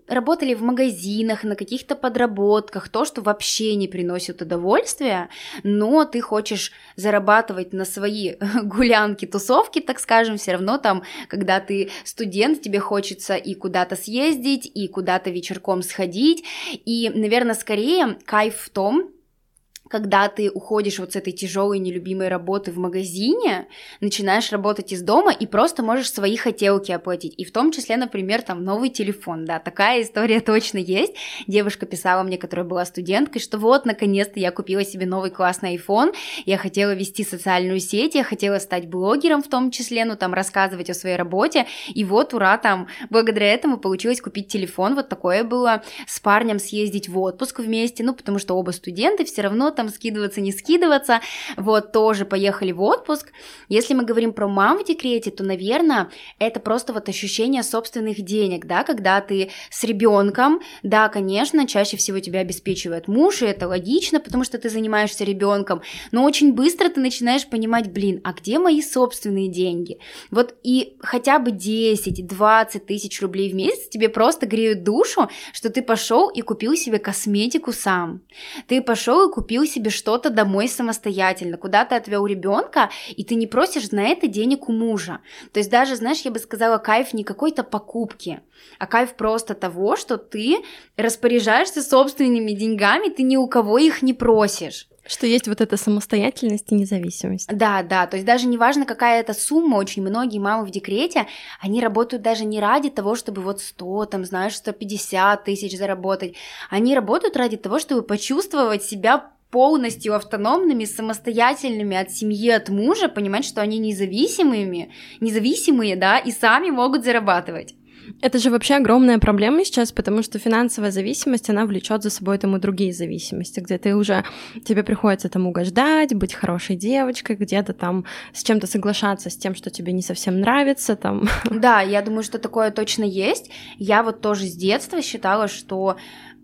работали в магазинах, на каких-то подработках, то, что вообще не приносит удовольствия, но ты хочешь зарабатывать на свои [LAUGHS] гулянки, тусовки, так скажем, все равно там, когда ты студент, тебе хочется и куда-то съездить, и куда-то вечерком сходить, и, наверное, скорее кайф в том, когда ты уходишь вот с этой тяжелой нелюбимой работы в магазине, начинаешь работать из дома и просто можешь свои хотелки оплатить. И в том числе, например, там новый телефон, да, такая история [LAUGHS] точно есть. Девушка писала мне, которая была студенткой, что вот, наконец-то я купила себе новый классный iPhone, я хотела вести социальную сеть, я хотела стать блогером в том числе, ну там рассказывать о своей работе, и вот, ура, там, благодаря этому получилось купить телефон, вот такое было, с парнем съездить в отпуск вместе, ну потому что оба студенты, все равно там скидываться, не скидываться, вот, тоже поехали в отпуск. Если мы говорим про мам в декрете, то, наверное, это просто вот ощущение собственных денег, да, когда ты с ребенком, да, конечно, чаще всего тебя обеспечивает муж, и это логично, потому что ты занимаешься ребенком, но очень быстро ты начинаешь понимать, блин, а где мои собственные деньги? Вот и хотя бы 10-20 тысяч рублей в месяц тебе просто греют душу, что ты пошел и купил себе косметику сам. Ты пошел и купил себе что-то домой самостоятельно, куда ты отвел ребенка, и ты не просишь на это денег у мужа. То есть даже, знаешь, я бы сказала, кайф не какой-то покупки, а кайф просто того, что ты распоряжаешься собственными деньгами, ты ни у кого их не просишь. Что есть вот эта самостоятельность и независимость. Да, да, то есть даже неважно, какая это сумма, очень многие мамы в декрете, они работают даже не ради того, чтобы вот 100, там, знаешь, 150 тысяч заработать, они работают ради того, чтобы почувствовать себя полностью автономными, самостоятельными от семьи, от мужа, понимать, что они независимыми, независимые, да, и сами могут зарабатывать. Это же вообще огромная проблема сейчас, потому что финансовая зависимость, она влечет за собой там и другие зависимости, где ты уже, тебе приходится там угождать, быть хорошей девочкой, где-то там с чем-то соглашаться с тем, что тебе не совсем нравится, там. Да, я думаю, что такое точно есть. Я вот тоже с детства считала, что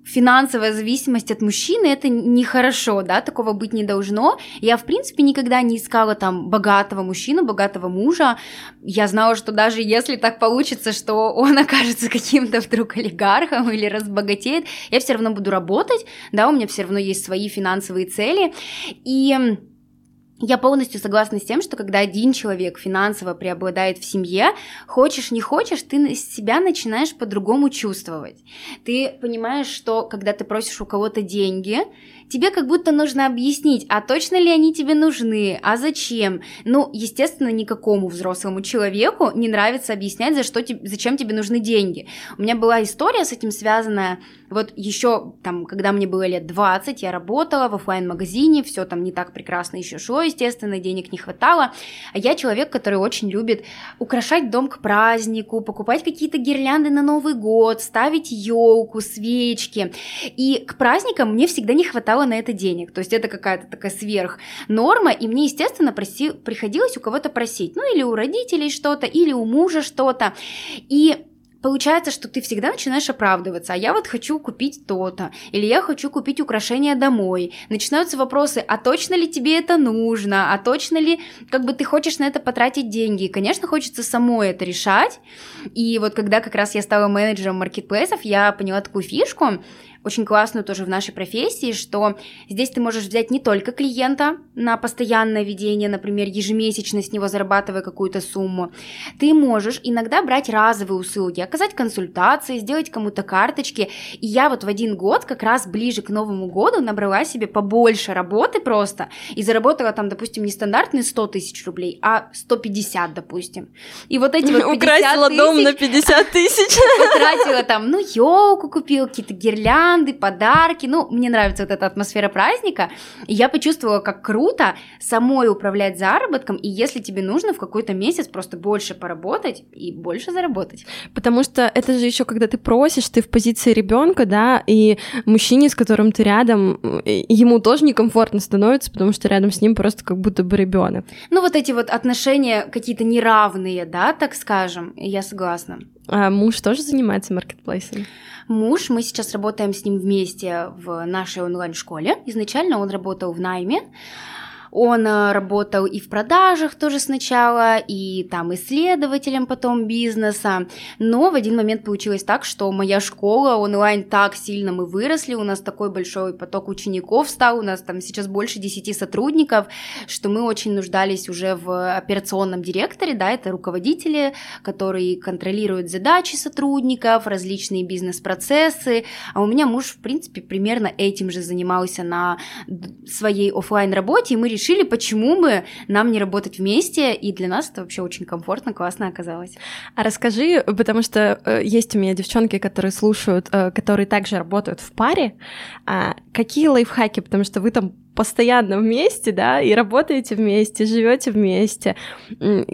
финансовая зависимость от мужчины это нехорошо, да, такого быть не должно. Я, в принципе, никогда не искала там богатого мужчину, богатого мужа. Я знала, что даже если так получится, что он [LAUGHS] окажется каким-то вдруг олигархом или разбогатеет, я все равно буду работать, да, у меня все равно есть свои финансовые цели. И я полностью согласна с тем, что когда один человек финансово преобладает в семье, хочешь не хочешь, ты себя начинаешь по-другому чувствовать. Ты понимаешь, что когда ты просишь у кого-то деньги, тебе как будто нужно объяснить, а точно ли они тебе нужны, а зачем. Ну, естественно, никакому взрослому человеку не нравится объяснять, за что, зачем тебе нужны деньги. У меня была история с этим связанная, вот еще там, когда мне было лет 20, я работала в офлайн магазине все там не так прекрасно еще шло, естественно, денег не хватало. А я человек, который очень любит украшать дом к празднику, покупать какие-то гирлянды на Новый год, ставить елку, свечки. И к праздникам мне всегда не хватало хватало на это денег. То есть это какая-то такая сверх норма, и мне, естественно, проси, приходилось у кого-то просить. Ну, или у родителей что-то, или у мужа что-то. И получается, что ты всегда начинаешь оправдываться, а я вот хочу купить то-то, или я хочу купить украшения домой. Начинаются вопросы, а точно ли тебе это нужно, а точно ли, как бы ты хочешь на это потратить деньги. И, конечно, хочется самой это решать. И вот когда как раз я стала менеджером маркетплейсов, я поняла такую фишку, очень классную тоже в нашей профессии, что здесь ты можешь взять не только клиента на постоянное ведение, например, ежемесячно с него зарабатывая какую-то сумму, ты можешь иногда брать разовые услуги, оказать консультации, сделать кому-то карточки. И я вот в один год, как раз ближе к Новому году, набрала себе побольше работы просто и заработала там, допустим, не стандартные 100 тысяч рублей, а 150, допустим. И вот эти вот 50 Украсила тысяч... дом на 50 тысяч. [LAUGHS] Потратила там, ну, елку купила, какие-то гирлянды, гирлянды, подарки. Ну, мне нравится вот эта атмосфера праздника. И я почувствовала, как круто самой управлять заработком, и если тебе нужно в какой-то месяц просто больше поработать и больше заработать. Потому что это же еще когда ты просишь, ты в позиции ребенка, да, и мужчине, с которым ты рядом, ему тоже некомфортно становится, потому что рядом с ним просто как будто бы ребенок. Ну, вот эти вот отношения какие-то неравные, да, так скажем, я согласна. А муж тоже занимается маркетплейсом? Муж, мы сейчас работаем с ним вместе в нашей онлайн-школе. Изначально он работал в найме. Он э, работал и в продажах тоже сначала, и там исследователем потом бизнеса. Но в один момент получилось так, что моя школа онлайн так сильно мы выросли, у нас такой большой поток учеников стал, у нас там сейчас больше 10 сотрудников, что мы очень нуждались уже в операционном директоре, да, это руководители, которые контролируют задачи сотрудников, различные бизнес-процессы, а у меня муж, в принципе, примерно этим же занимался на своей офлайн работе, и мы решили, почему бы нам не работать вместе, и для нас это вообще очень комфортно, классно оказалось. А расскажи, потому что э, есть у меня девчонки, которые слушают, э, которые также работают в паре, а какие лайфхаки, потому что вы там постоянно вместе, да, и работаете вместе, живете вместе.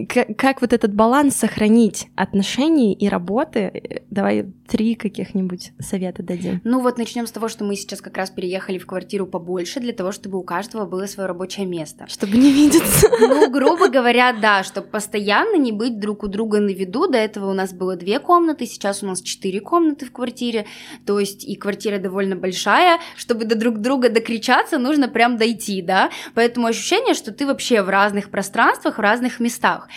Как, как вот этот баланс сохранить отношений и работы? Давай три каких-нибудь совета дадим. Ну вот начнем с того, что мы сейчас как раз переехали в квартиру побольше для того, чтобы у каждого было свое рабочее место. Чтобы не видеться. Ну, грубо говоря, да, чтобы постоянно не быть друг у друга на виду. До этого у нас было две комнаты, сейчас у нас четыре комнаты в квартире, то есть и квартира довольно большая. Чтобы до друг друга докричаться, нужно прям дойти, да, поэтому ощущение, что ты вообще в разных пространствах, в разных местах.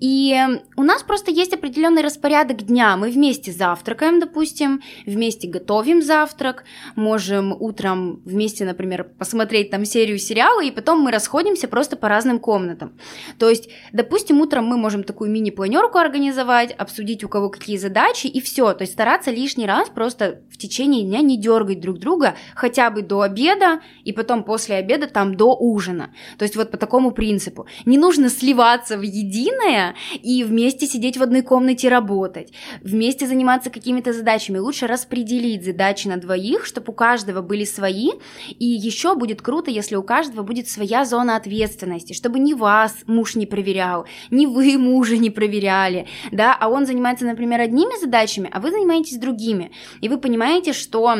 И у нас просто есть определенный распорядок дня. Мы вместе завтракаем, допустим, вместе готовим завтрак, можем утром вместе, например, посмотреть там серию сериала, и потом мы расходимся просто по разным комнатам. То есть, допустим, утром мы можем такую мини-планерку организовать, обсудить у кого какие задачи, и все. То есть стараться лишний раз просто в течение дня не дергать друг друга хотя бы до обеда, и потом после обеда там до ужина. То есть вот по такому принципу. Не нужно сливаться в единое и вместе сидеть в одной комнате работать, вместе заниматься какими-то какими-то задачами, лучше распределить задачи на двоих, чтобы у каждого были свои, и еще будет круто, если у каждого будет своя зона ответственности, чтобы ни вас муж не проверял, ни вы мужа не проверяли, да, а он занимается, например, одними задачами, а вы занимаетесь другими, и вы понимаете, что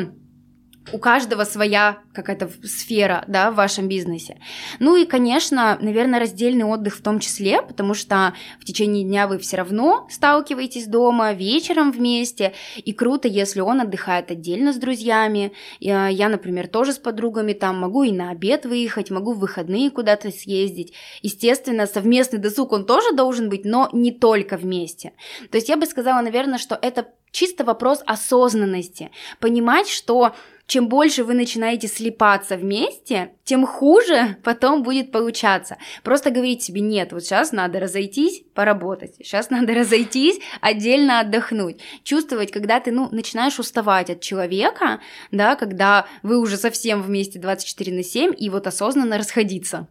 у каждого своя какая-то сфера, да, в вашем бизнесе. Ну и, конечно, наверное, раздельный отдых в том числе, потому что в течение дня вы все равно сталкиваетесь дома, вечером вместе, и круто, если он отдыхает отдельно с друзьями. Я, например, тоже с подругами там могу и на обед выехать, могу в выходные куда-то съездить. Естественно, совместный досуг он тоже должен быть, но не только вместе. То есть я бы сказала, наверное, что это чисто вопрос осознанности. Понимать, что чем больше вы начинаете слипаться вместе, тем хуже [LAUGHS] потом будет получаться. Просто говорить себе, нет, вот сейчас надо разойтись, поработать, сейчас надо [LAUGHS] разойтись, отдельно отдохнуть. Чувствовать, когда ты, ну, начинаешь уставать от человека, да, когда вы уже совсем вместе 24 на 7, и вот осознанно расходиться.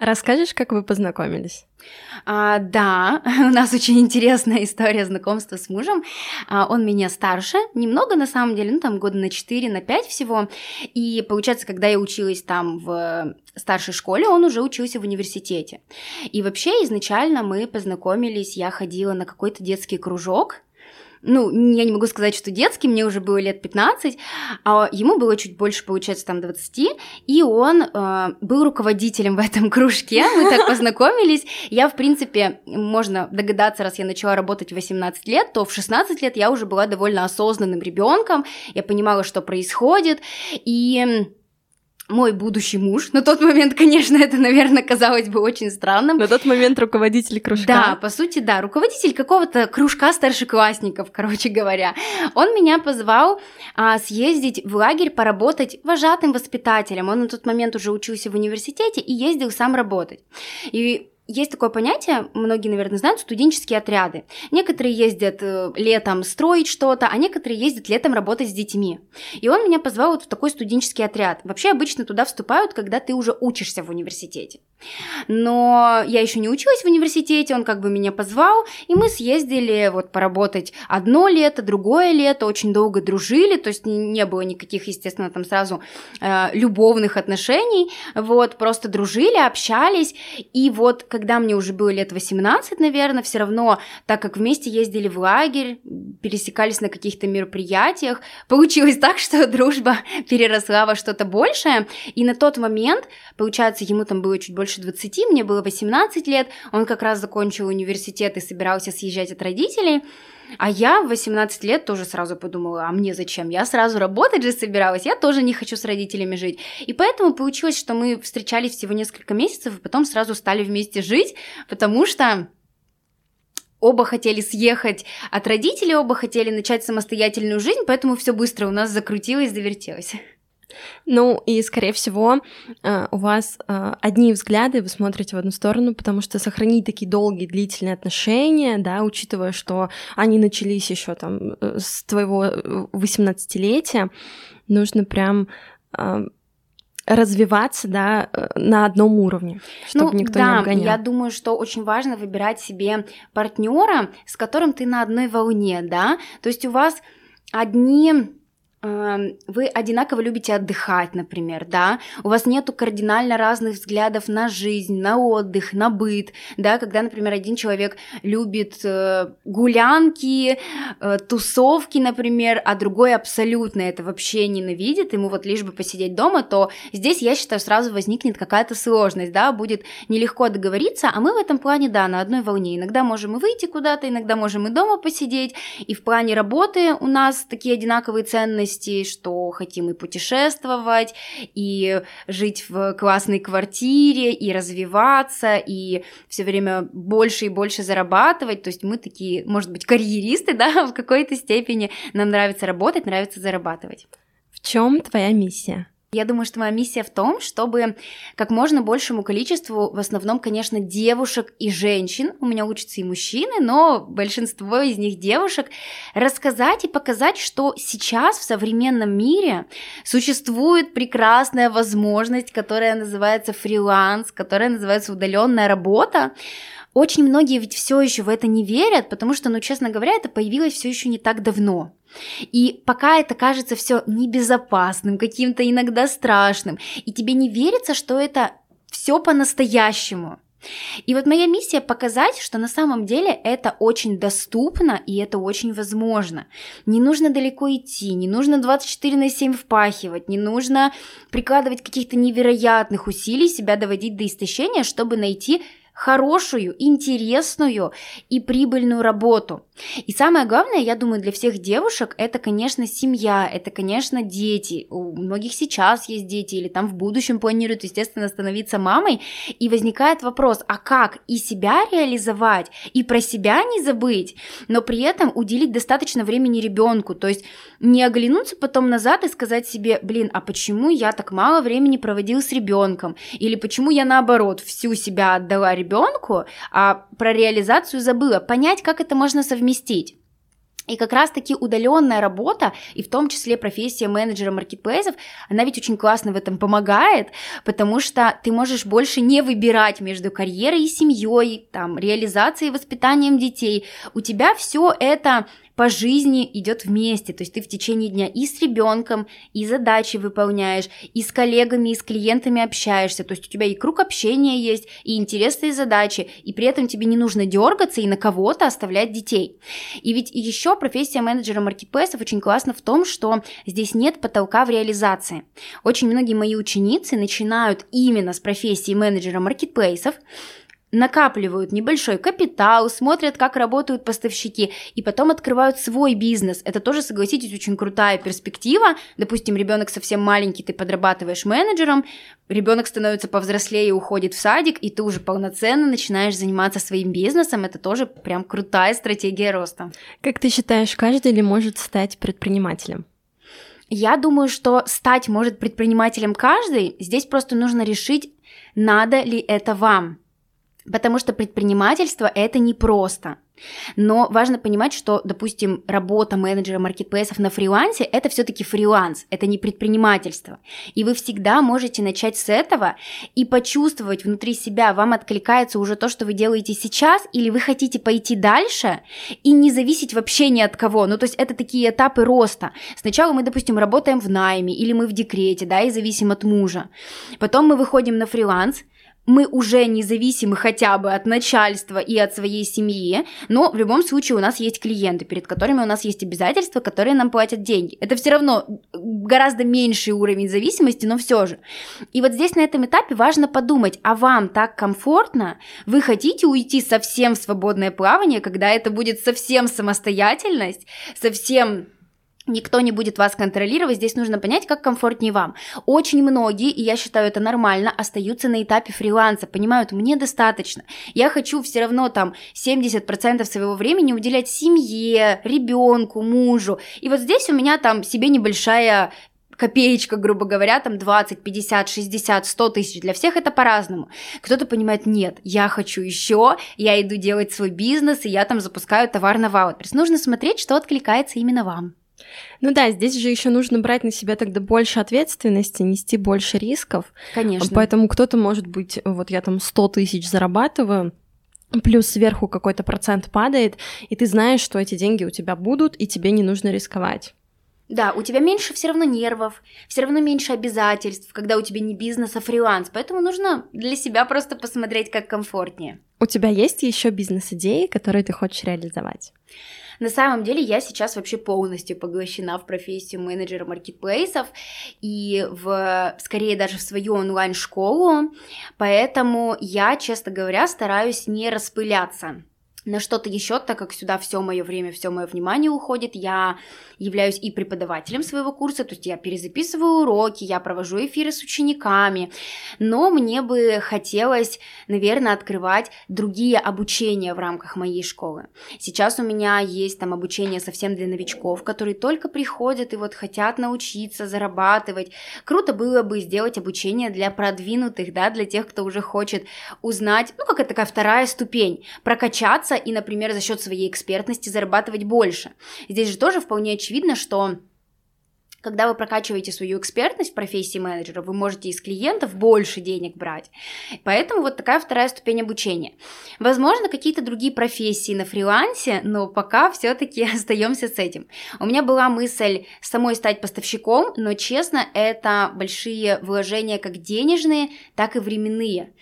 Расскажешь, как вы познакомились? А, да, [LAUGHS] у нас очень интересная история знакомства с мужем. А, он меня старше, немного на самом деле, ну там года на 4, на 5 всего. И получается, когда я училась там в старшей школе, он уже учился в университете. И вообще изначально мы познакомились, я ходила на какой-то детский кружок, ну, я не могу сказать, что детский, мне уже было лет 15, а ему было чуть больше, получается, там 20, и он э, был руководителем [LAUGHS] в этом кружке, мы так [LAUGHS] познакомились. Я, в принципе, можно догадаться, раз я начала работать в 18 лет, то в 16 лет я уже была довольно осознанным ребенком, я понимала, что происходит, и мой будущий муж. На тот момент, конечно, это, наверное, казалось бы очень странным. На тот момент руководитель кружка. Да, по сути, да, руководитель какого-то кружка старшеклассников, [LAUGHS] короче говоря. Он меня позвал а, съездить в лагерь поработать вожатым воспитателем. Он на тот момент уже учился в университете и ездил сам работать. И есть такое понятие, многие, наверное, знают, студенческие отряды. Некоторые ездят э, летом строить что-то, а некоторые ездят летом работать с детьми. И он меня позвал вот в такой студенческий отряд. Вообще обычно туда вступают, когда ты уже учишься в университете. Но я еще не училась в университете, он как бы меня позвал, и мы съездили вот поработать одно лето, другое лето, очень долго дружили, то есть не было никаких, естественно, там сразу э, любовных отношений, вот, просто дружили, общались, и вот когда мне уже было лет 18, наверное, все равно, так как вместе ездили в лагерь, пересекались на каких-то мероприятиях, получилось так, что [LAUGHS] дружба переросла во что-то большее, и на тот момент, получается, ему там было чуть больше 20, мне было 18 лет, он как раз закончил университет и собирался съезжать от родителей, А я в 18 лет тоже сразу подумала, а мне зачем? Я сразу работать же собиралась, я тоже не хочу с родителями жить. И поэтому получилось, что мы встречались всего несколько месяцев, и потом сразу стали вместе жить, потому что оба хотели съехать от родителей, оба хотели начать самостоятельную жизнь, поэтому все быстро у нас закрутилось, завертелось. Ну и, скорее всего, э, у вас э, одни взгляды, вы смотрите в одну сторону, потому что сохранить такие долгие, длительные отношения, да, учитывая, что они начались еще там э, с твоего 18-летия, нужно прям развиваться, да, на одном уровне, чтобы ну, никто да, не обгонял. Я думаю, что очень важно выбирать себе партнера, с которым ты на одной волне, да. То есть у вас одни вы одинаково любите отдыхать, например, да, у вас нету кардинально разных взглядов на жизнь, на отдых, на быт, да, когда, например, один человек любит э, гулянки, э, тусовки, например, а другой абсолютно это вообще ненавидит, ему вот лишь бы посидеть дома, то здесь, я считаю, сразу возникнет какая-то сложность, да, будет нелегко договориться, а мы в этом плане, да, на одной волне, иногда можем и выйти куда-то, иногда можем и дома посидеть, и в плане работы у нас такие одинаковые ценности, ценностей, что хотим и путешествовать, и жить в классной квартире, и развиваться, и все время больше и больше зарабатывать. То есть мы такие, может быть, карьеристы, [LAUGHS] да, в какой-то степени. Нам нравится работать, нравится зарабатывать. В чем твоя миссия? Я думаю, что моя миссия в том, чтобы как можно большему количеству, в основном, конечно, девушек и женщин, у меня учатся и мужчины, но большинство из них девушек, рассказать и показать, что сейчас в современном мире существует прекрасная возможность, которая называется фриланс, которая называется удаленная работа, очень многие ведь все еще в это не верят, потому что, ну, честно говоря, это появилось все еще не так давно. И пока это кажется все небезопасным, каким-то иногда страшным, и тебе не верится, что это все по-настоящему. И вот моя миссия показать, что на самом деле это очень доступно и это очень возможно. Не нужно далеко идти, не нужно 24 на 7 впахивать, не нужно прикладывать каких-то невероятных усилий, себя доводить до истощения, чтобы найти хорошую, интересную и прибыльную работу. И самое главное, я думаю, для всех девушек это, конечно, семья, это, конечно, дети. У многих сейчас есть дети или там в будущем планируют, естественно, становиться мамой. И возникает вопрос, а как и себя реализовать, и про себя не забыть, но при этом уделить достаточно времени ребенку. То есть не оглянуться потом назад и сказать себе, блин, а почему я так мало времени проводил с ребенком? Или почему я наоборот всю себя отдала ребенку? Ребенку, а про реализацию забыла. Понять, как это можно совместить. И как раз-таки удаленная работа, и в том числе профессия менеджера маркетплейсов, она ведь очень классно в этом помогает, потому что ты можешь больше не выбирать между карьерой и семьей, там, реализацией и воспитанием детей. У тебя все это по жизни идет вместе, то есть ты в течение дня и с ребенком, и задачи выполняешь, и с коллегами, и с клиентами общаешься, то есть у тебя и круг общения есть, и интересные задачи, и при этом тебе не нужно дергаться и на кого-то оставлять детей. И ведь еще профессия менеджера маркетплейсов очень классно в том, что здесь нет потолка в реализации. Очень многие мои ученицы начинают именно с профессии менеджера маркетплейсов, накапливают небольшой капитал, смотрят, как работают поставщики, и потом открывают свой бизнес. Это тоже, согласитесь, очень крутая перспектива. Допустим, ребенок совсем маленький, ты подрабатываешь менеджером, ребенок становится повзрослее и уходит в садик, и ты уже полноценно начинаешь заниматься своим бизнесом. Это тоже прям крутая стратегия роста. Как ты считаешь, каждый ли может стать предпринимателем? Я думаю, что стать может предпринимателем каждый. Здесь просто нужно решить, надо ли это вам. Потому что предпринимательство это непросто. Но важно понимать, что, допустим, работа менеджера маркетплейсов на фрилансе – это все-таки фриланс, это не предпринимательство. И вы всегда можете начать с этого и почувствовать внутри себя, вам откликается уже то, что вы делаете сейчас, или вы хотите пойти дальше и не зависеть вообще ни от кого. Ну, то есть это такие этапы роста. Сначала мы, допустим, работаем в найме или мы в декрете, да, и зависим от мужа. Потом мы выходим на фриланс, мы уже независимы хотя бы от начальства и от своей семьи, но в любом случае у нас есть клиенты, перед которыми у нас есть обязательства, которые нам платят деньги. Это все равно гораздо меньший уровень зависимости, но все же. И вот здесь на этом этапе важно подумать, а вам так комфортно? Вы хотите уйти совсем в свободное плавание, когда это будет совсем самостоятельность, совсем никто не будет вас контролировать, здесь нужно понять, как комфортнее вам. Очень многие, и я считаю это нормально, остаются на этапе фриланса, понимают, мне достаточно, я хочу все равно там 70% своего времени уделять семье, ребенку, мужу, и вот здесь у меня там себе небольшая копеечка, грубо говоря, там 20, 50, 60, 100 тысяч, для всех это по-разному. Кто-то понимает, нет, я хочу еще, я иду делать свой бизнес, и я там запускаю товар на Wildberries. Нужно смотреть, что откликается именно вам. Ну да, здесь же еще нужно брать на себя тогда больше ответственности, нести больше рисков. Конечно. Поэтому кто-то может быть, вот я там 100 тысяч зарабатываю, плюс сверху какой-то процент падает, и ты знаешь, что эти деньги у тебя будут, и тебе не нужно рисковать. Да, у тебя меньше все равно нервов, все равно меньше обязательств, когда у тебя не бизнес, а фриланс. Поэтому нужно для себя просто посмотреть, как комфортнее. У тебя есть еще бизнес-идеи, которые ты хочешь реализовать? На самом деле я сейчас вообще полностью поглощена в профессию менеджера маркетплейсов и в, скорее даже в свою онлайн-школу, поэтому я, честно говоря, стараюсь не распыляться на что-то еще, так как сюда все мое время, все мое внимание уходит, я являюсь и преподавателем своего курса, то есть я перезаписываю уроки, я провожу эфиры с учениками, но мне бы хотелось, наверное, открывать другие обучения в рамках моей школы. Сейчас у меня есть там обучение совсем для новичков, которые только приходят и вот хотят научиться зарабатывать. Круто было бы сделать обучение для продвинутых, да, для тех, кто уже хочет узнать, ну, как это такая вторая ступень, прокачаться и, например, за счет своей экспертности зарабатывать больше. Здесь же тоже вполне очевидно, что когда вы прокачиваете свою экспертность в профессии менеджера, вы можете из клиентов больше денег брать. Поэтому вот такая вторая ступень обучения. Возможно, какие-то другие профессии на фрилансе, но пока все-таки [LAUGHS] остаемся с этим. У меня была мысль самой стать поставщиком, но честно, это большие вложения как денежные, так и временные.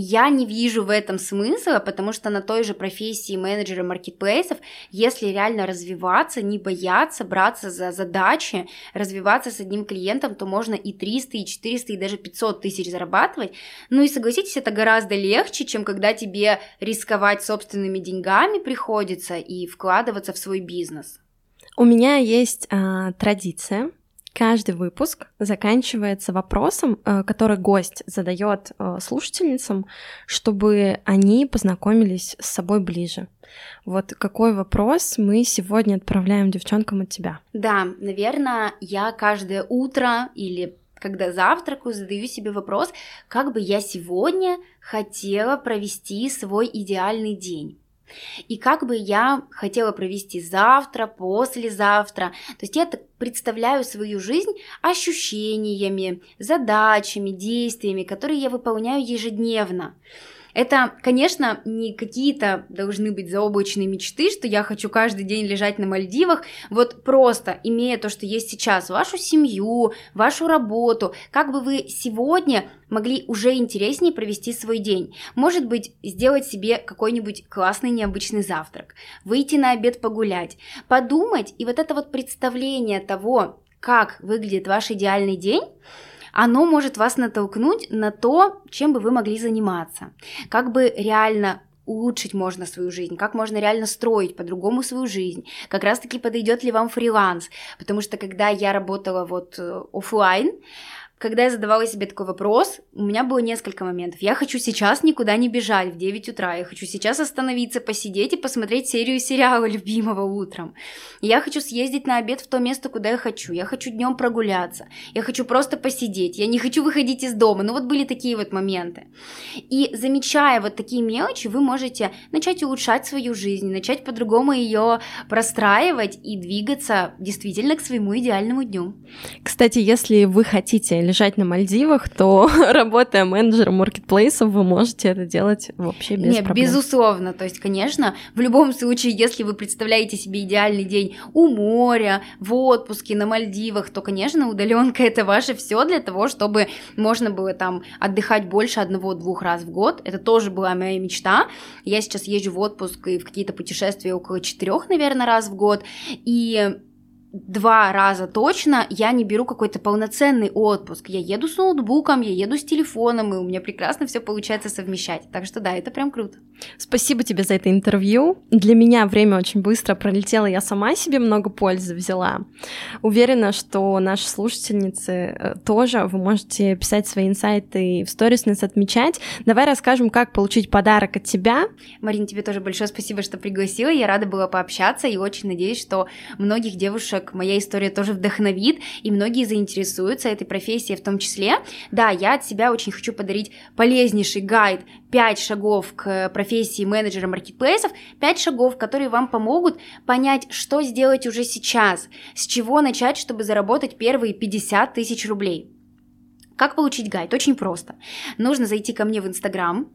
Я не вижу в этом смысла, потому что на той же профессии менеджера маркетплейсов, если реально развиваться, не бояться, браться за задачи, развиваться с одним клиентом, то можно и 300, и 400, и даже 500 тысяч зарабатывать. Ну и согласитесь, это гораздо легче, чем когда тебе рисковать собственными деньгами приходится и вкладываться в свой бизнес. У меня есть а, традиция Каждый выпуск заканчивается вопросом, э, который гость задает э, слушательницам, чтобы они познакомились с собой ближе. Вот какой вопрос мы сегодня отправляем девчонкам от тебя? Да, наверное, я каждое утро или когда завтракаю, задаю себе вопрос, как бы я сегодня хотела провести свой идеальный день. И как бы я хотела провести завтра, послезавтра. То есть я представляю свою жизнь ощущениями, задачами, действиями, которые я выполняю ежедневно. Это, конечно, не какие-то должны быть заоблачные мечты, что я хочу каждый день лежать на Мальдивах, вот просто имея то, что есть сейчас, вашу семью, вашу работу, как бы вы сегодня могли уже интереснее провести свой день. Может быть, сделать себе какой-нибудь классный необычный завтрак, выйти на обед погулять, подумать, и вот это вот представление того, как выглядит ваш идеальный день, оно может вас натолкнуть на то, чем бы вы могли заниматься, как бы реально улучшить можно свою жизнь, как можно реально строить по-другому свою жизнь, как раз-таки подойдет ли вам фриланс, потому что когда я работала вот э, офлайн, когда я задавала себе такой вопрос, у меня было несколько моментов. Я хочу сейчас никуда не бежать в 9 утра. Я хочу сейчас остановиться, посидеть и посмотреть серию сериала [LAUGHS] любимого утром. Я хочу съездить на обед в то место, куда я хочу. Я хочу днем прогуляться. Я хочу просто посидеть. Я не хочу выходить из дома. Ну вот были такие вот моменты. И замечая вот такие мелочи, вы можете начать улучшать свою жизнь, начать по-другому ее простраивать и двигаться действительно к своему идеальному дню. Кстати, если вы хотите лежать на Мальдивах, то [LAUGHS] работая менеджером маркетплейсов, вы можете это делать вообще без Нет, проблем. безусловно. То есть, конечно, в любом случае, если вы представляете себе идеальный день у моря, в отпуске, на Мальдивах, то, конечно, удаленка это ваше все для того, чтобы можно было там отдыхать больше одного-двух раз в год. Это тоже была моя мечта. Я сейчас езжу в отпуск и в какие-то путешествия около четырех, наверное, раз в год. И два раза точно я не беру какой-то полноценный отпуск. Я еду с ноутбуком, я еду с телефоном, и у меня прекрасно все получается совмещать. Так что да, это прям круто. Спасибо тебе за это интервью. Для меня время очень быстро пролетело, я сама себе много пользы взяла. Уверена, что наши слушательницы э, тоже, вы можете писать свои инсайты и в сторис нас отмечать. Давай расскажем, как получить подарок от тебя. Марин, тебе тоже большое спасибо, что пригласила. Я рада была пообщаться и очень надеюсь, что многих девушек девушек моя история тоже вдохновит, и многие заинтересуются этой профессией в том числе. Да, я от себя очень хочу подарить полезнейший гайд 5 шагов к профессии менеджера маркетплейсов, 5 шагов, которые вам помогут понять, что сделать уже сейчас, с чего начать, чтобы заработать первые 50 тысяч рублей. Как получить гайд? Очень просто. Нужно зайти ко мне в Инстаграм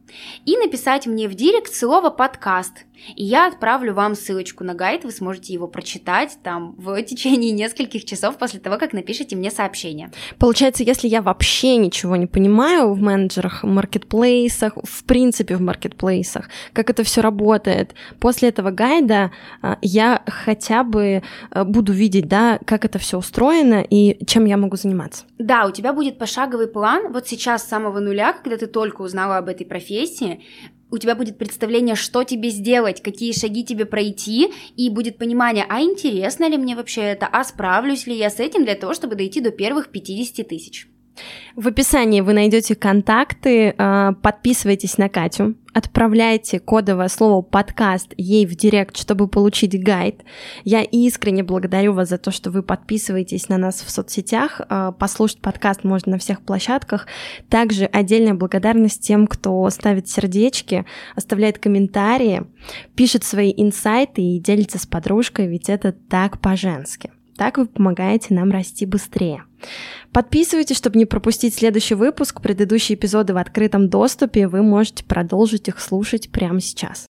и написать мне в директ слово «подкаст». И я отправлю вам ссылочку на гайд, вы сможете его прочитать там в [LAUGHS] течение нескольких часов после того, как напишите мне сообщение. Получается, если я вообще ничего не понимаю в менеджерах, в маркетплейсах, в принципе в маркетплейсах, как это все работает, после этого гайда а, я хотя бы а, буду видеть, да, как это все устроено и чем я могу заниматься. Да, у тебя будет пошаговый пошаговый план, вот сейчас с самого нуля, когда ты только узнала об этой профессии, у тебя будет представление, что тебе сделать, какие шаги тебе пройти, и будет понимание, а интересно ли мне вообще это, а справлюсь ли я с этим для того, чтобы дойти до первых 50 тысяч. В описании вы найдете контакты, а, подписывайтесь на Катю, отправляйте кодовое слово подкаст ей в директ, чтобы получить гайд. Я искренне благодарю вас за то, что вы подписываетесь на нас в соцсетях. А, послушать подкаст можно на всех площадках. Также отдельная благодарность тем, кто ставит сердечки, оставляет комментарии, пишет свои инсайты и делится с подружкой, ведь это так по-женски. Так вы помогаете нам расти быстрее. Подписывайтесь, чтобы не пропустить следующий выпуск. Предыдущие эпизоды в открытом доступе. Вы можете продолжить их слушать прямо сейчас.